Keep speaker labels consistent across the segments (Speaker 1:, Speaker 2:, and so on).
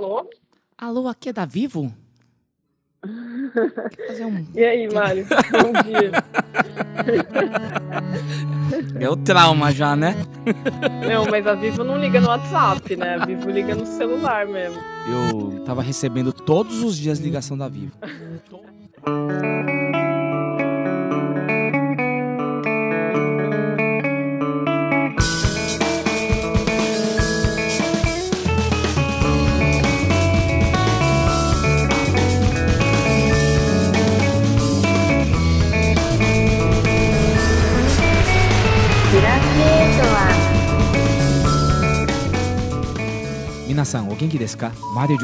Speaker 1: Alô?
Speaker 2: Alô, aqui é da Vivo?
Speaker 1: Um... E aí, Mário? Bom dia.
Speaker 2: É o trauma já, né?
Speaker 1: Não, mas a Vivo não liga no WhatsApp, né? A Vivo liga no celular mesmo.
Speaker 2: Eu tava recebendo todos os dias ligação da Vivo. Minasan, o genki? Mario.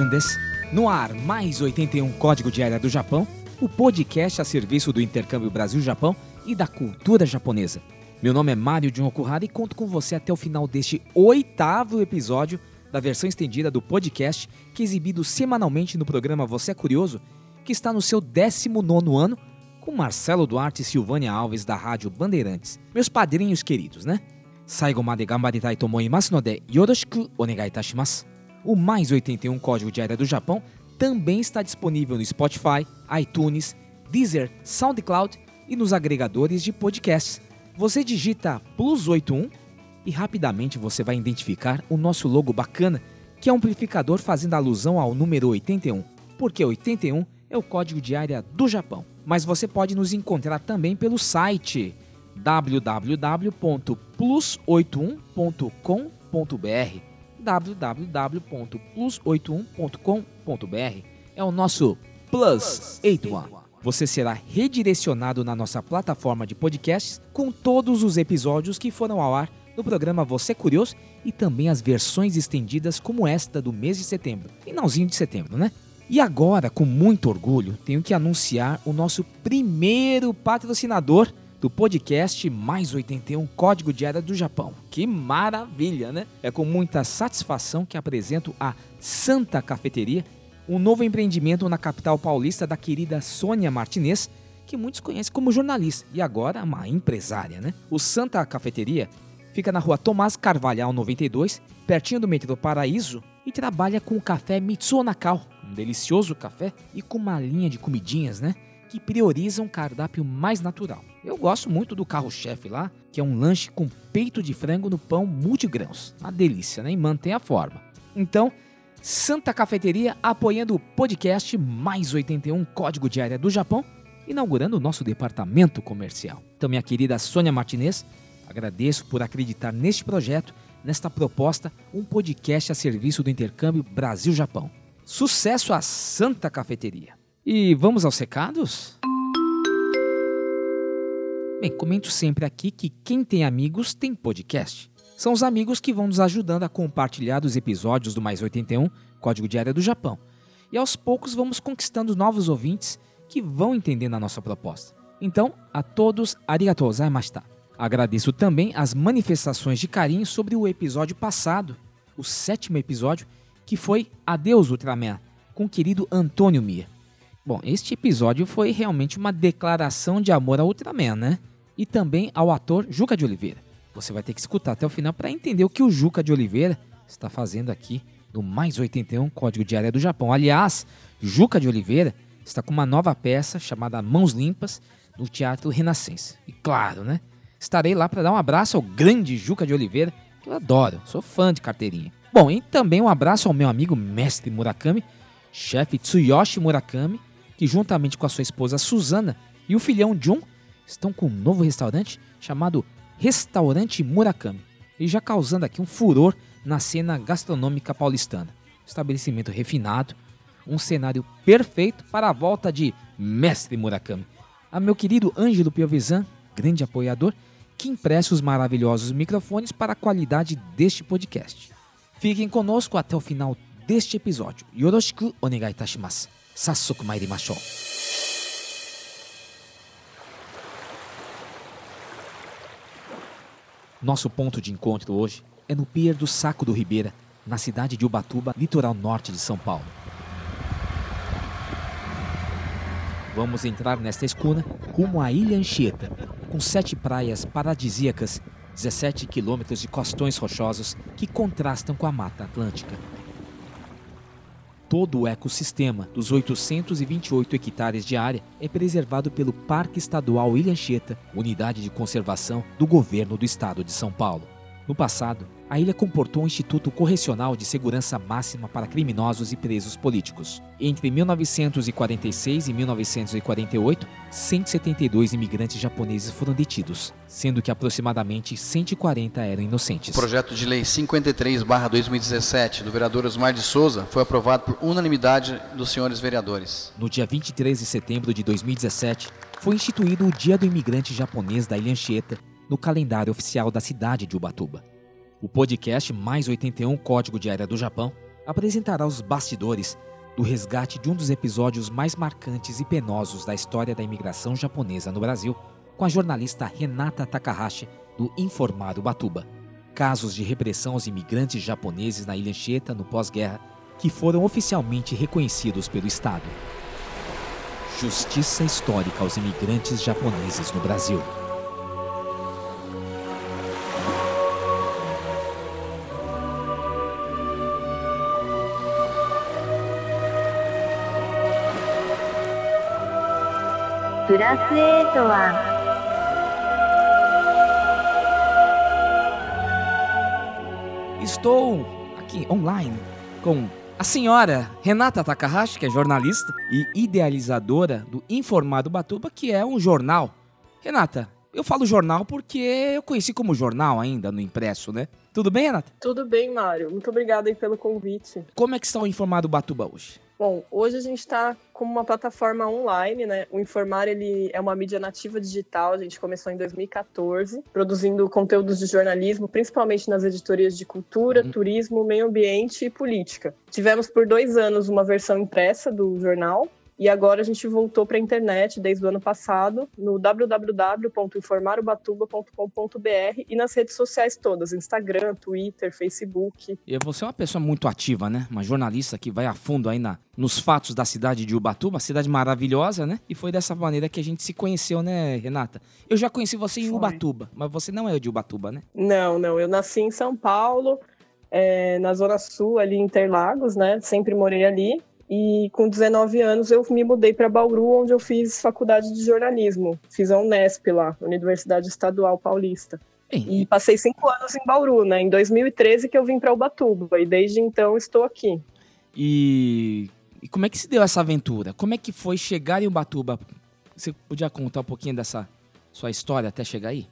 Speaker 2: No ar, mais 81 Código de Área do Japão, o podcast a serviço do intercâmbio Brasil-Japão e da cultura japonesa. Meu nome é Mário Jun Okuhara e conto com você até o final deste oitavo episódio da versão estendida do podcast que é exibido semanalmente no programa Você é Curioso, que está no seu 19 ano, com Marcelo Duarte e Silvânia Alves da Rádio Bandeirantes. Meus padrinhos queridos, né? Saigo made gambaritai to omoimasu node yoroshiku onegai itashimasu. O Mais 81 Código de Área do Japão também está disponível no Spotify, iTunes, Deezer, SoundCloud e nos agregadores de podcasts. Você digita Plus 81 e rapidamente você vai identificar o nosso logo bacana, que é um amplificador fazendo alusão ao número 81, porque 81 é o código de área do Japão. Mas você pode nos encontrar também pelo site www.plus81.com.br www.plus81.com.br. É o nosso Plus 81. Você será redirecionado na nossa plataforma de podcasts com todos os episódios que foram ao ar no programa Você Curioso e também as versões estendidas como esta do mês de setembro, finalzinho de setembro, né? E agora, com muito orgulho, tenho que anunciar o nosso primeiro patrocinador do podcast Mais 81 Código de Área do Japão. Que maravilha, né? É com muita satisfação que apresento a Santa Cafeteria, um novo empreendimento na capital paulista da querida Sônia Martinez, que muitos conhecem como jornalista e agora uma empresária, né? O Santa Cafeteria fica na rua Tomás Carvalhal 92, pertinho do metrô Paraíso, e trabalha com o café Mitsuo Nakao, um delicioso café e com uma linha de comidinhas, né? Que priorizam um cardápio mais natural. Eu gosto muito do carro-chefe lá, que é um lanche com peito de frango no pão multigrãos. Uma delícia, né? E mantém a forma. Então, Santa Cafeteria apoiando o podcast Mais 81 Código de Área do Japão, inaugurando o nosso departamento comercial. Então, minha querida Sônia Martinez, agradeço por acreditar neste projeto, nesta proposta, um podcast a serviço do intercâmbio Brasil-Japão. Sucesso à Santa Cafeteria! E vamos aos recados? Bem, comento sempre aqui que quem tem amigos tem podcast. São os amigos que vão nos ajudando a compartilhar os episódios do Mais 81, Código de Área do Japão. E aos poucos vamos conquistando novos ouvintes que vão entendendo a nossa proposta. Então, a todos, arigatou gozaimashita. Agradeço também as manifestações de carinho sobre o episódio passado, o sétimo episódio, que foi Adeus Ultraman, com o querido Antônio Mia. Bom, este episódio foi realmente uma declaração de amor ao Ultraman, né? E também ao ator Juca de Oliveira. Você vai ter que escutar até o final para entender o que o Juca de Oliveira está fazendo aqui no Mais 81 Código de Área do Japão. Aliás, Juca de Oliveira está com uma nova peça chamada Mãos Limpas no Teatro Renascença. E claro, né? Estarei lá para dar um abraço ao grande Juca de Oliveira, que eu adoro, sou fã de carteirinha. Bom, e também um abraço ao meu amigo mestre Murakami, chefe Tsuyoshi Murakami, que juntamente com a sua esposa Suzana e o filhão Jun estão com um novo restaurante chamado Restaurante Murakami, e já causando aqui um furor na cena gastronômica paulistana. Estabelecimento refinado, um cenário perfeito para a volta de Mestre Murakami. A meu querido Ângelo Piovesan, grande apoiador, que empresta os maravilhosos microfones para a qualidade deste podcast. Fiquem conosco até o final deste episódio. Yoroshiku onegai itashimasu. 早速参りましょう。Nosso ponto de encontro hoje é no Pier do Saco do Ribeira, na cidade de Ubatuba, litoral norte de São Paulo. Vamos entrar nesta escuna rumo à Ilha Anchieta, com sete praias paradisíacas, 17 quilômetros de costões rochosos que contrastam com a Mata Atlântica. Todo o ecossistema dos 828 hectares de área é preservado pelo Parque Estadual Ilha Anchieta, unidade de conservação do governo do estado de São Paulo. No passado, a ilha comportou um instituto correcional de segurança máxima para criminosos e presos políticos. Entre 1946 e 1948, 172 imigrantes japoneses foram detidos, sendo que aproximadamente 140 eram inocentes.
Speaker 3: O projeto de lei 53/2017 do vereador Osmar de Souza foi aprovado por unanimidade dos senhores vereadores.
Speaker 2: No dia 23 de setembro de 2017, foi instituído o Dia do Imigrante Japonês da Ilha Anchieta no calendário oficial da cidade de Ubatuba. O podcast Mais 81 Código de Área do Japão apresentará os bastidores do resgate de um dos episódios mais marcantes e penosos da história da imigração japonesa no Brasil, com a jornalista Renata Takahashi, do Informar Ubatuba. Casos de repressão aos imigrantes japoneses na Ilha Anchieta no pós-guerra que foram oficialmente reconhecidos pelo Estado. Justiça histórica aos imigrantes japoneses no Brasil. Estou aqui online com a senhora Renata Takahashi, que é jornalista e idealizadora do Informado Batuba, que é um jornal. Renata, eu falo jornal porque eu conheci como jornal ainda no impresso, né? Tudo bem, Renata?
Speaker 1: Tudo bem, Mário. Muito obrigada aí pelo convite.
Speaker 2: Como é que está o Informado Batuba hoje?
Speaker 1: Bom, hoje a gente está com uma plataforma online, né? O Informar ele é uma mídia nativa digital. A gente começou em 2014, produzindo conteúdos de jornalismo, principalmente nas editorias de cultura, uhum. turismo, meio ambiente e política. Tivemos por dois anos uma versão impressa do jornal e agora a gente voltou para a internet desde o ano passado no www.informarubatuba.com.br e nas redes sociais todas, Instagram, Twitter, Facebook.
Speaker 2: E você é uma pessoa muito ativa, né? Uma jornalista que vai a fundo aí na, nos fatos da cidade de Ubatuba, uma cidade maravilhosa, né? E foi dessa maneira que a gente se conheceu, né, Renata? Eu já conheci você em foi. Ubatuba, mas você não é de Ubatuba, né?
Speaker 1: Não, não. Eu nasci em São Paulo, é, na Zona Sul, ali em Interlagos, né? Sempre morei ali. E com 19 anos eu me mudei para Bauru, onde eu fiz faculdade de jornalismo. Fiz a Unesp lá, Universidade Estadual Paulista. E passei cinco anos em Bauru, né? Em 2013 que eu vim para Ubatuba e desde então estou aqui.
Speaker 2: E... e como é que se deu essa aventura? Como é que foi chegar em Ubatuba? Você podia contar um pouquinho dessa sua história até chegar aí?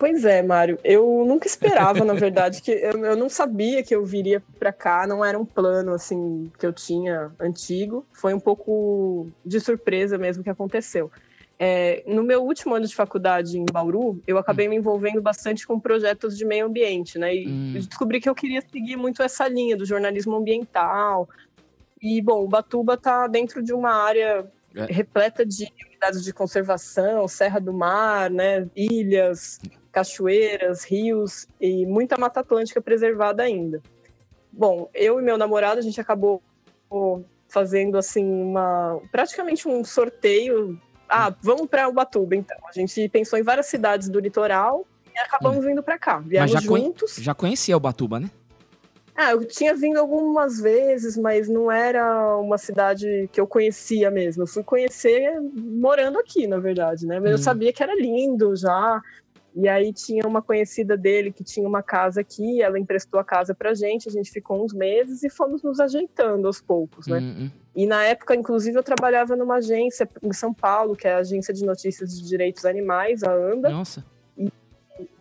Speaker 1: Pois é, Mário. Eu nunca esperava, na verdade, que eu, eu não sabia que eu viria para cá. Não era um plano assim que eu tinha antigo. Foi um pouco de surpresa mesmo que aconteceu. É, no meu último ano de faculdade em Bauru, eu acabei me envolvendo bastante com projetos de meio ambiente, né? E hum. descobri que eu queria seguir muito essa linha do jornalismo ambiental. E, bom, o Batuba está dentro de uma área é. repleta de unidades de conservação, Serra do Mar, né? Ilhas, cachoeiras, rios e muita Mata Atlântica preservada ainda. Bom, eu e meu namorado, a gente acabou fazendo assim uma praticamente um sorteio. Ah, vamos para Ubatuba então. A gente pensou em várias cidades do litoral e acabamos hum. vindo para cá. Viemos
Speaker 2: já
Speaker 1: juntos.
Speaker 2: já conhecia Ubatuba, né?
Speaker 1: Ah, eu tinha vindo algumas vezes, mas não era uma cidade que eu conhecia mesmo. Eu fui conhecer morando aqui, na verdade, né? Mas hum. eu sabia que era lindo já. E aí tinha uma conhecida dele que tinha uma casa aqui, ela emprestou a casa pra gente, a gente ficou uns meses e fomos nos ajeitando aos poucos, né? Uhum. E na época, inclusive, eu trabalhava numa agência em São Paulo, que é a Agência de Notícias de Direitos Animais, a ANDA.
Speaker 2: Nossa.
Speaker 1: E,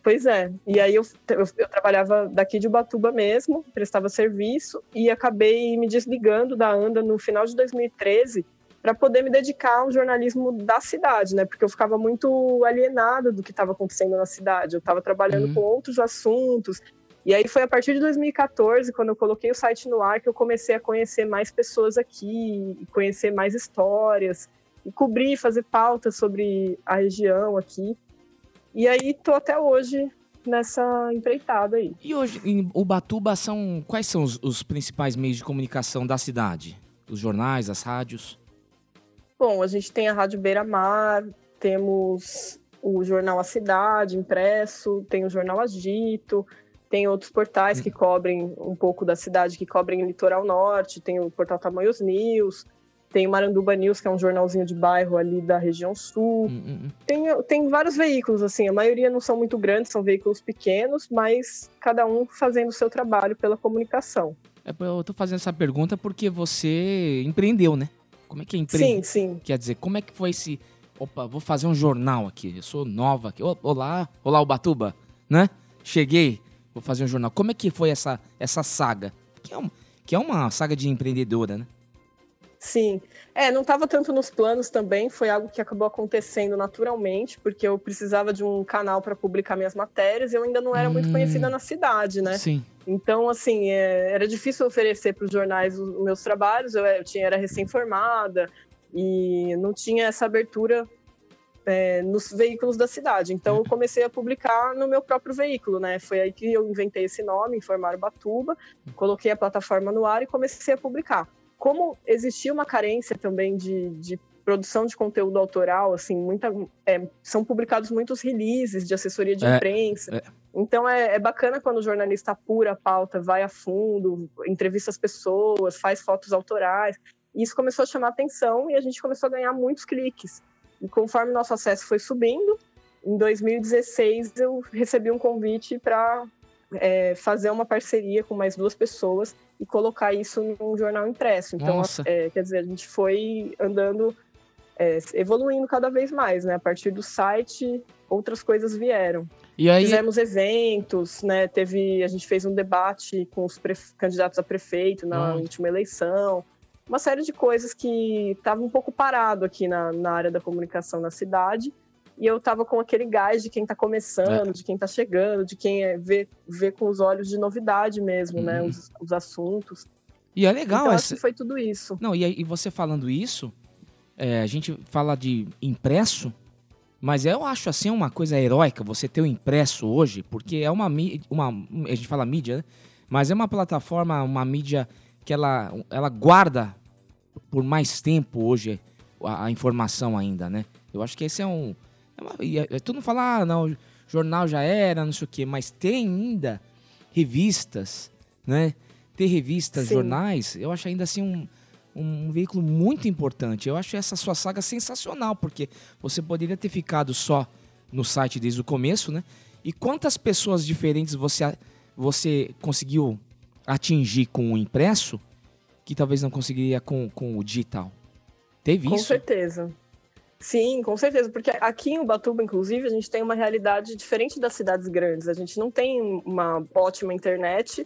Speaker 1: pois é. E aí eu, eu, eu, trabalhava daqui de Ubatuba mesmo, prestava serviço, e acabei me desligando da ANDA no final de 2013 para poder me dedicar ao jornalismo da cidade, né? Porque eu ficava muito alienada do que estava acontecendo na cidade. Eu estava trabalhando uhum. com outros assuntos. E aí foi a partir de 2014, quando eu coloquei o site no ar, que eu comecei a conhecer mais pessoas aqui, conhecer mais histórias, e cobrir, fazer pautas sobre a região aqui. E aí tô até hoje nessa empreitada aí.
Speaker 2: E hoje em Ubatuba são quais são os, os principais meios de comunicação da cidade? Os jornais, as rádios?
Speaker 1: Bom, a gente tem a Rádio Beira Mar, temos o jornal A Cidade impresso, tem o jornal Agito, Tem outros portais que cobrem um pouco da cidade, que cobrem o litoral norte, tem o portal Tamanhos News, tem o Maranduba News, que é um jornalzinho de bairro ali da região sul. Hum, hum, hum. Tem, tem vários veículos, assim, a maioria não são muito grandes, são veículos pequenos, mas cada um fazendo o seu trabalho pela comunicação.
Speaker 2: É, eu tô fazendo essa pergunta porque você empreendeu, né? Como é que é empreender?
Speaker 1: Sim, sim.
Speaker 2: Quer dizer, como é que foi esse. Opa, vou fazer um jornal aqui. Eu sou nova aqui. Olá, olá, Ubatuba, né? Cheguei, vou fazer um jornal. Como é que foi essa, essa saga? Que é, um, que é uma saga de empreendedora, né?
Speaker 1: Sim. É, não estava tanto nos planos também, foi algo que acabou acontecendo naturalmente, porque eu precisava de um canal para publicar minhas matérias e eu ainda não era hum, muito conhecida na cidade, né?
Speaker 2: Sim.
Speaker 1: Então, assim, é, era difícil oferecer para os jornais os meus trabalhos, eu, eu tinha, era recém-formada e não tinha essa abertura é, nos veículos da cidade. Então, eu comecei a publicar no meu próprio veículo, né? Foi aí que eu inventei esse nome, Informar Batuba, coloquei a plataforma no ar e comecei a publicar como existia uma carência também de, de produção de conteúdo autoral, assim, muita, é, são publicados muitos releases de assessoria de é, imprensa. É. Então é, é, bacana quando o jornalista apura a pauta, vai a fundo, entrevista as pessoas, faz fotos autorais. E isso começou a chamar atenção e a gente começou a ganhar muitos cliques. E conforme nosso acesso foi subindo, em 2016 eu recebi um convite para é, fazer uma parceria com mais duas pessoas e colocar isso num jornal impresso. Então, é, quer dizer, a gente foi andando, é, evoluindo cada vez mais, né? A partir do site, outras coisas vieram.
Speaker 2: E aí...
Speaker 1: Fizemos eventos, né? Teve, a gente fez um debate com os candidatos a prefeito na última eleição. Uma série de coisas que estavam um pouco parado aqui na, na área da comunicação na cidade e eu tava com aquele gás de quem tá começando, é. de quem tá chegando, de quem é, vê, vê com os olhos de novidade mesmo, né, uhum. né? Os, os, assuntos.
Speaker 2: E é legal
Speaker 1: então, essa... foi tudo isso.
Speaker 2: Não, e, e você falando isso, é, a gente fala de impresso, mas eu acho assim uma coisa heróica você ter o impresso hoje, porque é uma uma a gente fala mídia, né? Mas é uma plataforma, uma mídia que ela, ela guarda por mais tempo hoje a, a informação ainda, né? Eu acho que esse é um e, todo mundo fala, ah, não, jornal já era, não sei o quê, mas tem ainda revistas, né? Ter revistas, Sim. jornais, eu acho ainda assim um, um veículo muito importante. Eu acho essa sua saga sensacional, porque você poderia ter ficado só no site desde o começo, né? E quantas pessoas diferentes você, você conseguiu atingir com o impresso que talvez não conseguiria com, com o digital? Teve
Speaker 1: com
Speaker 2: isso?
Speaker 1: Com certeza. Sim, com certeza, porque aqui em Ubatuba, inclusive, a gente tem uma realidade diferente das cidades grandes. A gente não tem uma ótima internet,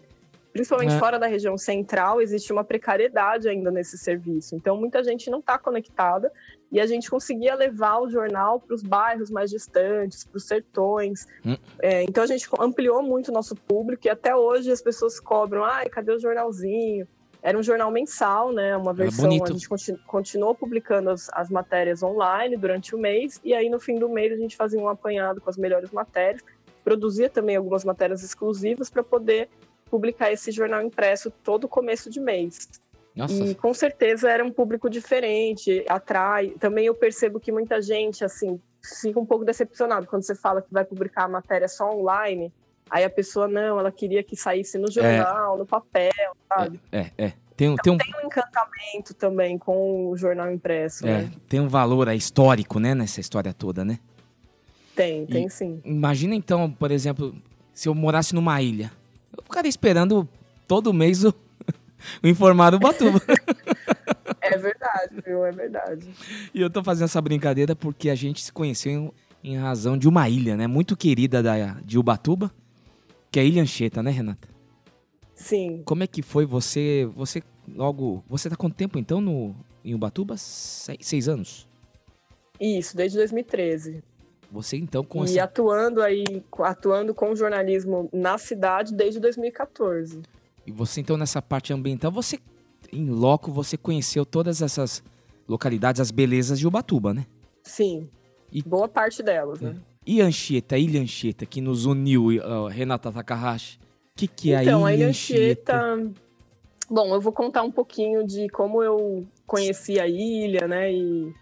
Speaker 1: principalmente é. fora da região central, existe uma precariedade ainda nesse serviço. Então, muita gente não está conectada e a gente conseguia levar o jornal para os bairros mais distantes, para os sertões. Hum. É, então, a gente ampliou muito o nosso público e até hoje as pessoas cobram: ai, cadê o jornalzinho? Era um jornal mensal, né? Uma versão. A gente continu, continuou publicando as, as, matérias online durante o mês, e aí no fim do mês a gente fazia um apanhado com as melhores matérias, produzia também algumas matérias exclusivas para poder publicar esse jornal impresso todo começo de mês. Nossa. E com certeza era um público diferente, atrai. Também eu percebo que muita gente, assim, fica um pouco decepcionado quando você fala que vai publicar a matéria só online Aí a pessoa, não, ela queria que saísse no jornal, é, no papel, sabe?
Speaker 2: É, é. é. Tem, então, tem, um...
Speaker 1: tem um encantamento também com o jornal impresso.
Speaker 2: É,
Speaker 1: né?
Speaker 2: tem um valor histórico, né, nessa história toda, né?
Speaker 1: Tem, tem e, sim.
Speaker 2: Imagina então, por exemplo, se eu morasse numa ilha. Eu ficaria esperando todo mês o, o informado Batuba.
Speaker 1: é verdade, viu? É verdade.
Speaker 2: E eu tô fazendo essa brincadeira porque a gente se conheceu em, em razão de uma ilha, né? Muito querida da, de Ubatuba que é Ilha Anchieta, né, Renata?
Speaker 1: Sim.
Speaker 2: Como é que foi você, você logo, você tá quanto tempo então no, em Ubatuba? Seis, seis anos?
Speaker 1: Isso, desde 2013.
Speaker 2: Você então com
Speaker 1: E essa... atuando aí, atuando com jornalismo na cidade desde 2014.
Speaker 2: E você então nessa parte ambiental, você em loco você conheceu todas essas localidades, as belezas de Ubatuba, né?
Speaker 1: Sim. E... Boa parte delas, né?
Speaker 2: E Anchieta, Ilha Anchieta, que nos uniu, uh, Renata Takahashi. O que, que é
Speaker 1: então,
Speaker 2: a Ilha
Speaker 1: Anchieta? Bom, eu vou contar um pouquinho de como eu conheci a ilha, né? E,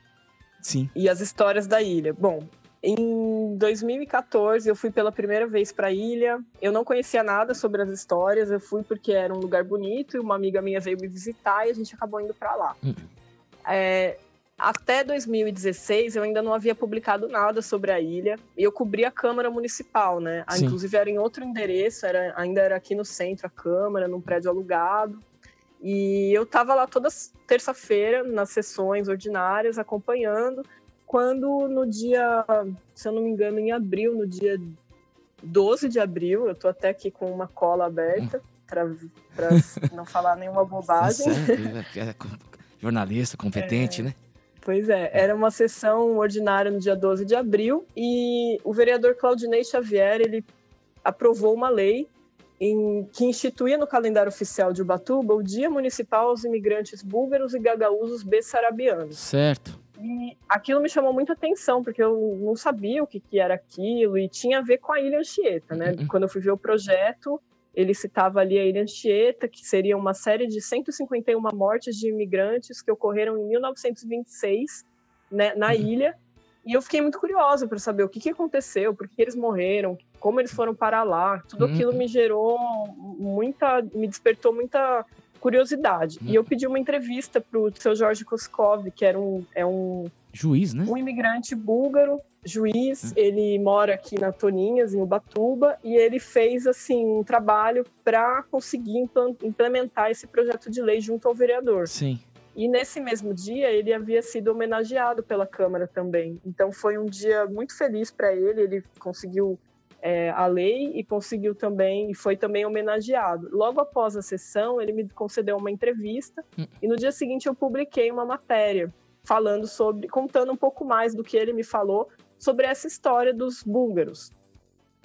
Speaker 2: Sim.
Speaker 1: E as histórias da ilha. Bom, Em 2014, eu fui pela primeira vez para a ilha. Eu não conhecia nada sobre as histórias. Eu fui porque era um lugar bonito e uma amiga minha veio me visitar e a gente acabou indo para lá. Uhum. É, até 2016, eu ainda não havia publicado nada sobre a ilha. E eu cobri a Câmara Municipal, né? Sim. Inclusive era em outro endereço, era, ainda era aqui no centro a Câmara, num prédio alugado. E eu estava lá toda terça-feira nas sessões ordinárias acompanhando quando no dia, se eu não me engano, em abril, no dia 12 de abril, eu tô até aqui com uma cola aberta para não falar nenhuma bobagem.
Speaker 2: É, é jornalista, competente, é, né?
Speaker 1: Pois é, era uma sessão ordinária no dia 12 de abril e o vereador Claudinei Xavier, ele aprovou uma lei em, que instituía no calendário oficial de Ubatuba o Dia Municipal aos Imigrantes Búlgaros e Gagaúzos Bessarabianos.
Speaker 2: Certo.
Speaker 1: E aquilo me chamou muita atenção, porque eu não sabia o que, que era aquilo, e tinha a ver com a Ilha Anchieta, né? Uhum. Quando eu fui ver o projeto, ele citava ali a Ilha Anchieta, que seria uma série de 151 mortes de imigrantes que ocorreram em 1926 né, na uhum. ilha. E eu fiquei muito curiosa para saber o que, que aconteceu, por que eles morreram, como eles foram para lá. Tudo uhum. aquilo me gerou muita, me despertou muita curiosidade. Hum. E eu pedi uma entrevista para o seu Jorge Koskov, que era um, é um
Speaker 2: juiz, né?
Speaker 1: Um imigrante búlgaro, juiz. Hum. Ele mora aqui na Toninhas, em Ubatuba, e ele fez assim um trabalho para conseguir implementar esse projeto de lei junto ao vereador.
Speaker 2: Sim.
Speaker 1: E nesse mesmo dia ele havia sido homenageado pela Câmara também. Então foi um dia muito feliz para ele. Ele conseguiu é, a lei e conseguiu também, e foi também homenageado. Logo após a sessão, ele me concedeu uma entrevista hum. e no dia seguinte eu publiquei uma matéria falando sobre, contando um pouco mais do que ele me falou sobre essa história dos búlgaros.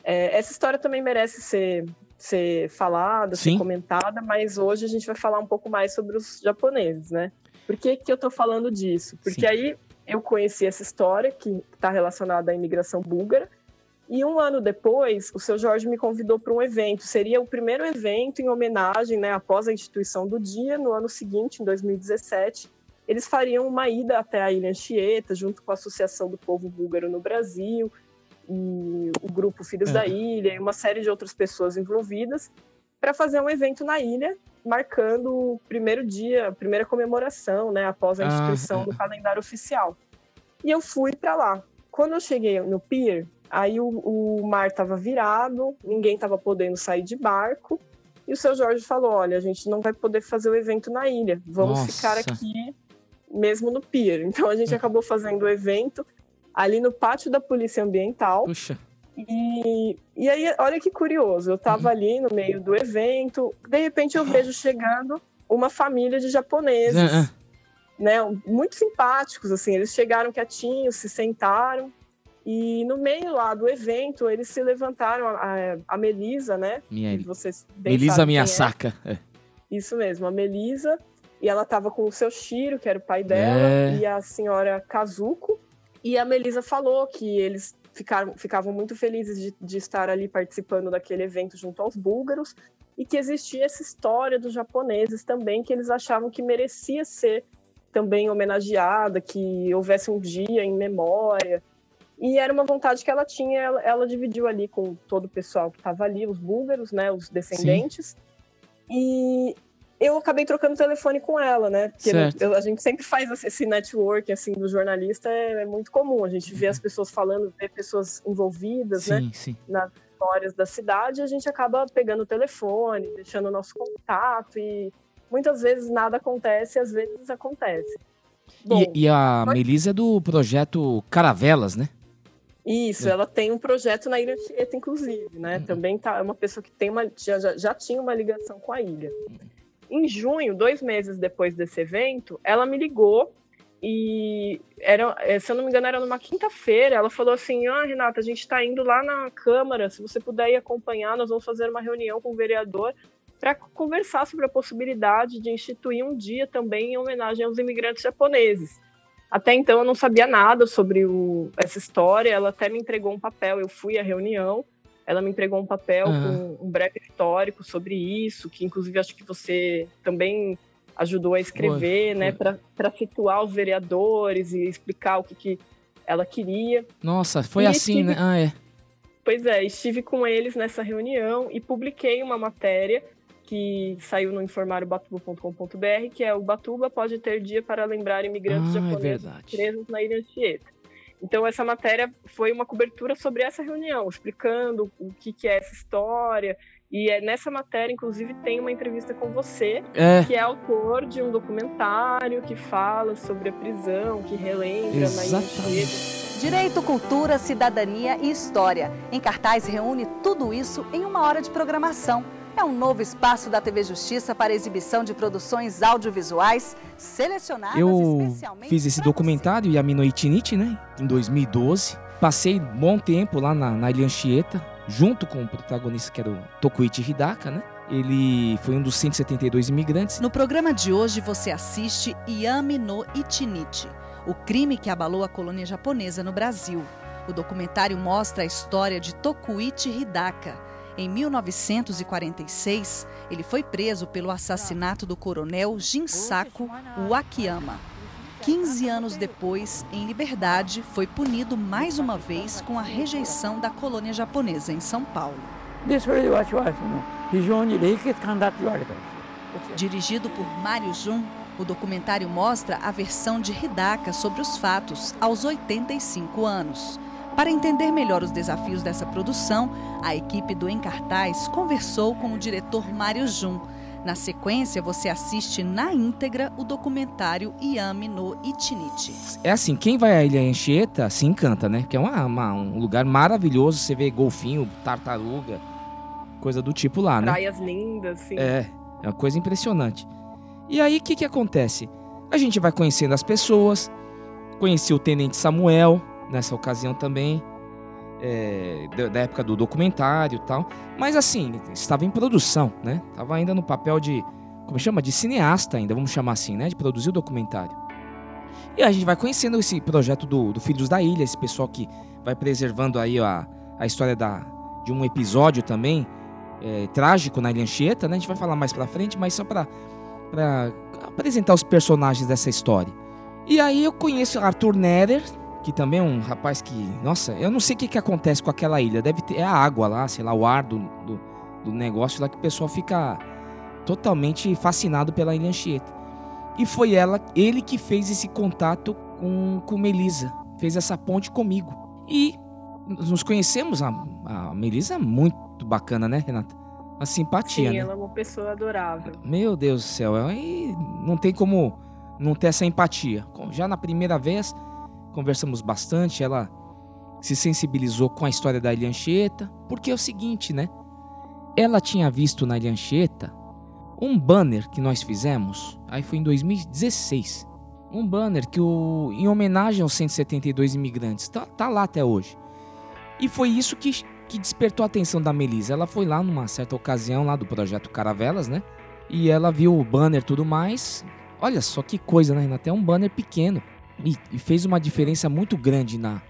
Speaker 1: É, essa história também merece ser, ser falada, Sim. ser comentada, mas hoje a gente vai falar um pouco mais sobre os japoneses, né? Por que, que eu estou falando disso? Porque Sim. aí eu conheci essa história que está relacionada à imigração búlgara, e um ano depois, o seu Jorge me convidou para um evento. Seria o primeiro evento em homenagem, né, após a instituição do dia, no ano seguinte, em 2017. Eles fariam uma ida até a Ilha Anchieta, junto com a Associação do Povo Búlgaro no Brasil, e o grupo Filhos é. da Ilha, e uma série de outras pessoas envolvidas, para fazer um evento na ilha, marcando o primeiro dia, a primeira comemoração, né, após a ah, instituição ah, do calendário oficial. E eu fui para lá. Quando eu cheguei no pier, Aí o, o mar estava virado, ninguém estava podendo sair de barco. E o seu Jorge falou: Olha, a gente não vai poder fazer o evento na ilha, vamos Nossa. ficar aqui mesmo no pier. Então a gente hum. acabou fazendo o evento ali no pátio da Polícia Ambiental.
Speaker 2: Puxa.
Speaker 1: E, e aí, olha que curioso, eu estava uhum. ali no meio do evento, de repente eu vejo chegando uma família de japoneses, uhum. né, muito simpáticos, assim, eles chegaram quietinhos, se sentaram, e no meio lá do evento, eles se levantaram, a, a Melisa, né?
Speaker 2: Minha... Vocês Melisa minha é. saca. É.
Speaker 1: Isso mesmo, a Melisa. E ela estava com o seu Shiro, que era o pai dela, é. e a senhora Kazuko. E a Melisa falou que eles ficaram, ficavam muito felizes de, de estar ali participando daquele evento junto aos búlgaros e que existia essa história dos japoneses também, que eles achavam que merecia ser também homenageada, que houvesse um dia em memória. E era uma vontade que ela tinha, ela, ela dividiu ali com todo o pessoal que estava ali, os búlgaros, né, os descendentes. Sim. E eu acabei trocando telefone com ela, né? Porque eu, a gente sempre faz esse network assim do jornalista, é, é, muito comum. A gente vê as pessoas falando, vê pessoas envolvidas, sim, né? Sim. Nas histórias da cidade, a gente acaba pegando o telefone, deixando o nosso contato e muitas vezes nada acontece, às vezes acontece.
Speaker 2: Bom, e, e, a pode... Melisa é do projeto Caravelas, né?
Speaker 1: Isso, é. ela tem um projeto na Ilha Tieta, inclusive, né? Uhum. Também tá, é uma pessoa que tem uma, já, já tinha uma ligação com a ilha. Em junho, dois meses depois desse evento, ela me ligou e era, é, se eu não me engano, era numa quinta-feira. Ela falou assim: Ah, Renata, a gente está indo lá na Câmara. Se você puder ir acompanhar, nós vamos fazer uma reunião com o vereador para conversar sobre a possibilidade de instituir um dia também em homenagem aos imigrantes japoneses. Até então eu não sabia nada sobre o, essa história. Ela até me entregou um papel. Eu fui à reunião. Ela me entregou um papel uhum. com um breve histórico sobre isso, que inclusive acho que você também ajudou a escrever, né, para situar os vereadores e explicar o que, que ela queria.
Speaker 2: Nossa, foi assim, estive... né? Ah, é.
Speaker 1: Pois é, estive com eles nessa reunião e publiquei uma matéria que saiu no informariobatuba.com.br, que é o Batuba pode ter dia para lembrar imigrantes ah, é japoneses é presos na Ilha Anchieta. Então, essa matéria foi uma cobertura sobre essa reunião, explicando o que, que é essa história. E é nessa matéria, inclusive, tem uma entrevista com você, é. que é autor de um documentário que fala sobre a prisão, que relembra Exatamente. na Ilha
Speaker 4: Direito, cultura, cidadania e história. Em cartaz reúne tudo isso em uma hora de programação é um novo espaço da TV Justiça para exibição de produções audiovisuais selecionadas
Speaker 2: Eu fiz esse documentário, Yamino Itinite, né, em 2012. Passei bom tempo lá na, na Ilha Anchieta, junto com o protagonista que era o Tokuichi Hidaka, né? Ele foi um dos 172 imigrantes.
Speaker 4: No programa de hoje você assiste Yami no Itinite, o crime que abalou a colônia japonesa no Brasil. O documentário mostra a história de Tokuichi Hidaka, em 1946, ele foi preso pelo assassinato do coronel Jinsaku Wakiyama. 15 anos depois, em liberdade, foi punido mais uma vez com a rejeição da colônia japonesa em São Paulo. Dirigido por Mário Jun, o documentário mostra a versão de Hidaka sobre os fatos aos 85 anos. Para entender melhor os desafios dessa produção, a equipe do Encartaz conversou com o diretor Mário Jun. Na sequência, você assiste na íntegra o documentário Yami no Itinite.
Speaker 2: É assim, quem vai à Ilha Anchieta se encanta, né? Que é uma, uma, um lugar maravilhoso, você vê golfinho, tartaruga, coisa do tipo lá,
Speaker 1: né? Praias lindas, sim.
Speaker 2: É, é uma coisa impressionante. E aí, o que, que acontece? A gente vai conhecendo as pessoas, conheci o Tenente Samuel, nessa ocasião também, é, da época do documentário e tal. Mas assim, estava em produção, né? Estava ainda no papel de, como chama? De cineasta ainda, vamos chamar assim, né? De produzir o documentário. E a gente vai conhecendo esse projeto do, do Filhos da Ilha, esse pessoal que vai preservando aí a, a história da, de um episódio também é, trágico na Ilha Anchieta, né? A gente vai falar mais pra frente, mas só para apresentar os personagens dessa história. E aí eu conheço Arthur Nerer, que também é um rapaz que, nossa, eu não sei o que, que acontece com aquela ilha. Deve ter é a água lá, sei lá, o ar do, do, do negócio lá que o pessoal fica totalmente fascinado pela Ilha Anchieta. E foi ela, ele que fez esse contato com, com Melisa, fez essa ponte comigo. E nos conhecemos, a, a Melisa é muito bacana, né, Renata? Uma simpatia,
Speaker 1: Sim,
Speaker 2: né?
Speaker 1: ela é uma pessoa adorável.
Speaker 2: Meu Deus do céu, aí não tem como não ter essa empatia. Já na primeira vez, conversamos bastante, ela se sensibilizou com a história da Ilha Anchieta, porque é o seguinte, né? Ela tinha visto na Ilha Anchieta um banner que nós fizemos, aí foi em 2016. Um banner que o, em homenagem aos 172 imigrantes, tá, tá lá até hoje. E foi isso que, que despertou a atenção da Melisa. Ela foi lá numa certa ocasião lá do projeto Caravelas, né? E ela viu o banner e tudo mais. Olha só que coisa, né, Até um banner pequeno e, e fez uma diferença muito grande na,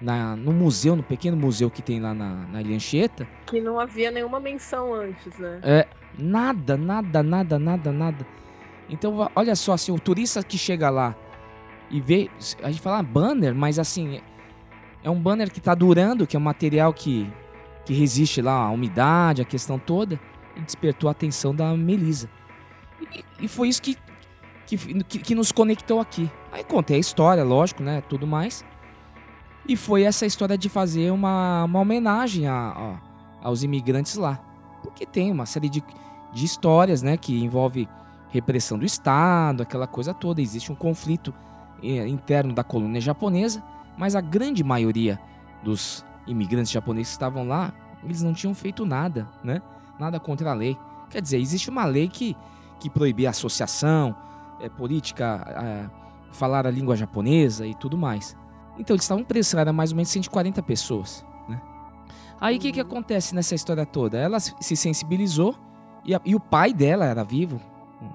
Speaker 2: na, no museu, no pequeno museu que tem lá na, na.
Speaker 1: Que não havia nenhuma menção antes, né?
Speaker 2: É, nada, nada, nada, nada, nada. Então, olha só, assim, o turista que chega lá e vê, a gente fala ah, banner, mas assim, é um banner que está durando, que é um material que, que resiste lá à umidade, a questão toda, e despertou a atenção da Melisa. E, e foi isso que que, que, que nos conectou aqui. Aí contei a história, lógico, né? Tudo mais. E foi essa história de fazer uma, uma homenagem a, a, aos imigrantes lá. Porque tem uma série de, de histórias, né? Que envolve repressão do Estado, aquela coisa toda. Existe um conflito eh, interno da colônia japonesa, mas a grande maioria dos imigrantes japoneses que estavam lá, eles não tinham feito nada, né? Nada contra a lei. Quer dizer, existe uma lei que, que proibia associação, é, política, é, falar a língua japonesa e tudo mais. Então eles estavam presos, era mais ou menos 140 pessoas. Né? Aí o que, que acontece nessa história toda? Ela se sensibilizou e, a, e, o pai dela era vivo,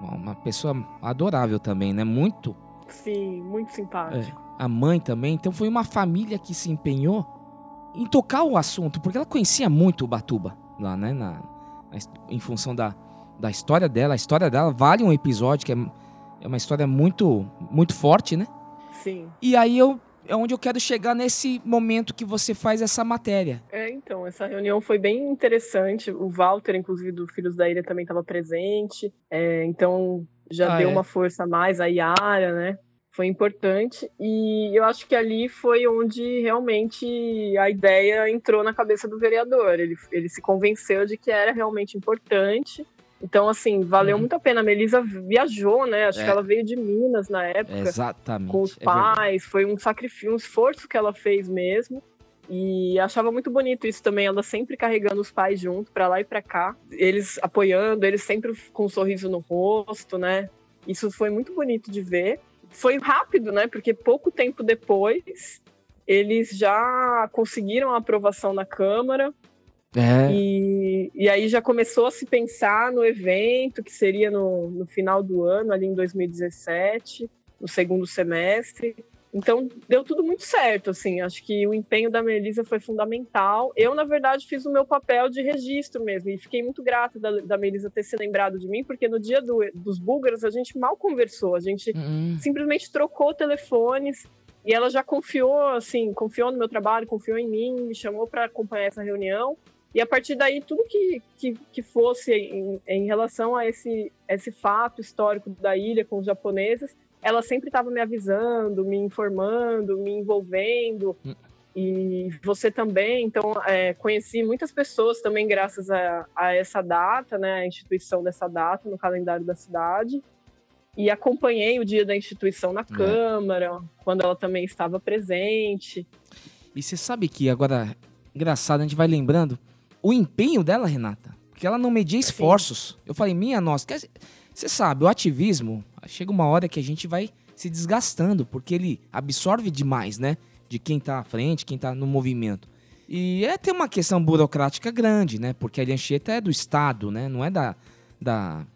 Speaker 2: uma pessoa adorável também, né? Muito.
Speaker 1: Sim, muito simpático.
Speaker 2: É, a mãe também. Então foi uma família que se empenhou em tocar o assunto, porque ela conhecia muito o Batuba lá, né? Na, na, em função da, da história dela. A história dela vale um episódio que é é uma história muito, muito forte, né?
Speaker 1: Sim.
Speaker 2: E aí eu é onde eu quero chegar nesse momento que você faz essa matéria.
Speaker 1: É, então, essa reunião foi bem interessante. O Walter, inclusive, do Filhos da Ilha, também estava presente. É, então, já ah, deu é. uma força a mais, a Yara, né? Foi importante. E eu acho que ali foi onde realmente a ideia entrou na cabeça do vereador. Ele, ele se convenceu de que era realmente importante então, assim, valeu uhum. muito a pena. A Melissa viajou, né? Acho é. que ela veio de Minas na época.
Speaker 2: Exatamente.
Speaker 1: Com os é pais. foi um sacrifício, um esforço que ela fez mesmo. E achava muito bonito isso também, ela sempre carregando os pais junto para lá e para cá, eles apoiando, eles sempre com um sorriso no rosto, né? Isso foi muito bonito de ver. Foi rápido, né? Porque pouco tempo depois eles já conseguiram a aprovação na Câmara
Speaker 2: é.
Speaker 1: E, e aí já começou a se pensar no evento, que seria no, no final do ano, ali em 2017, no segundo semestre. Então, deu tudo muito certo, assim. Acho que o empenho da Melissa foi fundamental. Eu, na verdade, fiz o meu papel de registro mesmo. E fiquei muito grata da, da Melissa ter se lembrado de mim, porque no dia do, dos búlgaros a gente mal conversou. A gente uhum. simplesmente trocou telefones. E ela já confiou, assim, confiou no meu trabalho, confiou em mim, me chamou para acompanhar essa reunião. E a partir daí, tudo que, que, que fosse em, em, relação a esse, esse fato histórico da ilha com os japoneses, ela sempre estava me avisando, me informando, me envolvendo. Hum. E você também, então, é, conheci muitas pessoas também graças a, a essa data, né, a instituição dessa data no calendário da cidade. E acompanhei o dia da instituição na é. Câmara, quando ela também estava presente.
Speaker 2: E você sabe que agora, engraçado, a gente vai lembrando, o empenho dela, Renata, porque ela não media esforços. Eu falei, minha nossa, você sabe, o ativismo, chega uma hora que a gente vai se desgastando, porque ele absorve demais, né? De quem tá à frente, quem tá no movimento. E é ter uma questão burocrática grande, né? Porque a Anchieta é do Estado, né? Não é da, da,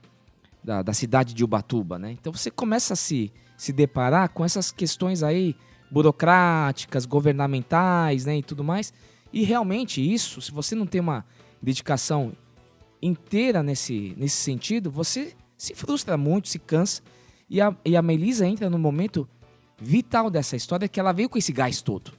Speaker 2: da, da, cidade de Ubatuba, né? Então você começa a se, se deparar com essas questões aí burocráticas, governamentais, né? E tudo mais. E realmente isso, se você não tem uma dedicação inteira nesse, nesse sentido, você se frustra muito, se cansa. E a, e a Melisa entra no momento vital dessa história, que ela veio com esse gás todo.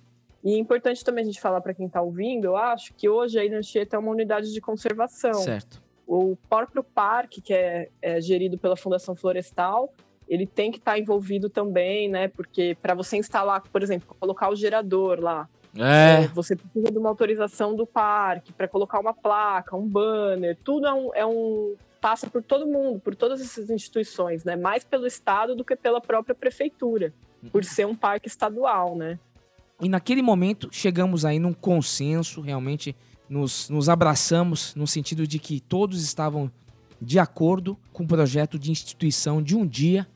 Speaker 1: E é importante também a gente falar para quem está ouvindo, eu acho que hoje a Anchieta é uma unidade de conservação.
Speaker 2: Certo.
Speaker 1: O próprio parque, que é, é gerido pela Fundação Florestal, ele tem que estar tá envolvido também, né? Porque para você instalar, por exemplo, colocar o gerador lá,
Speaker 2: é.
Speaker 1: é. Você precisa de uma autorização do parque para colocar uma placa, um banner, tudo é um, é um, passa por todo mundo, por todas essas instituições, né? Mais pelo estado do que pela própria prefeitura, por ser um parque estadual, né?
Speaker 2: E naquele momento chegamos aí num consenso, realmente nos, nos abraçamos no sentido de que todos estavam de acordo com o projeto de instituição de um dia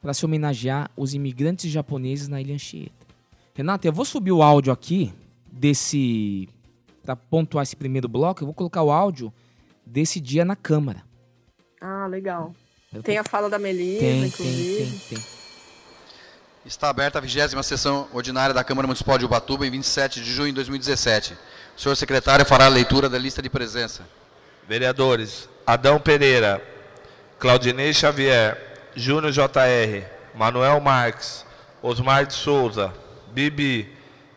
Speaker 2: para se homenagear os imigrantes japoneses na Ilha Anchieta. Renata, eu vou subir o áudio aqui desse. Para pontuar esse primeiro bloco, eu vou colocar o áudio desse dia na Câmara.
Speaker 1: Ah, legal. Tem a fala da Melissa,
Speaker 2: tem,
Speaker 1: inclusive.
Speaker 2: Tem, tem, tem.
Speaker 3: Está aberta a vigésima sessão ordinária da Câmara Municipal de Ubatuba em 27 de junho de 2017. O senhor secretário fará a leitura da lista de presença.
Speaker 5: Vereadores: Adão Pereira, Claudinei Xavier, Júnior JR, Manuel Marques, Osmar de Souza, Bibi,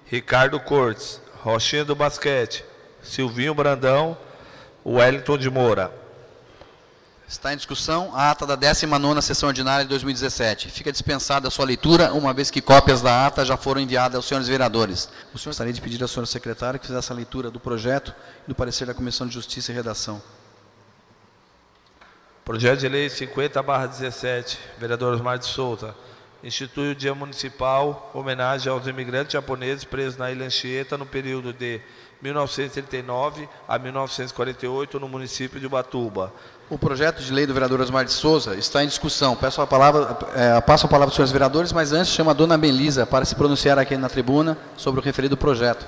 Speaker 5: Ricardo Cortes, Rochinha do Basquete, Silvinho Brandão, Wellington de Moura.
Speaker 3: Está em discussão a ata da 19ª sessão ordinária de 2017. Fica dispensada a sua leitura, uma vez que cópias da ata já foram enviadas aos senhores vereadores. O senhor gostaria de pedir ao senhor secretário que fizesse a leitura do projeto e do parecer da Comissão de Justiça e Redação.
Speaker 5: Projeto de Lei 50-17, vereador Osmar de Souza institui o Dia Municipal homenagem aos imigrantes japoneses presos na Ilha Anchieta no período de 1939 a 1948 no município de Ubatuba.
Speaker 3: O projeto de lei do vereador Osmar de Souza está em discussão. Peço a palavra, é, passo a palavra aos senhores vereadores, mas antes chamo a dona Belisa para se pronunciar aqui na tribuna sobre o referido projeto.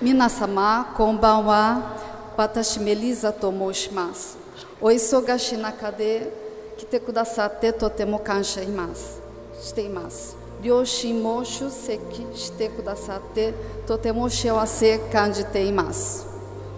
Speaker 6: Minasama, konbanwa, watashi Melisa tomo shimasu. Oisogashi nakade kite kudasate totemo kansha imasu. しています両親も出席してくださってとても幸せ感じています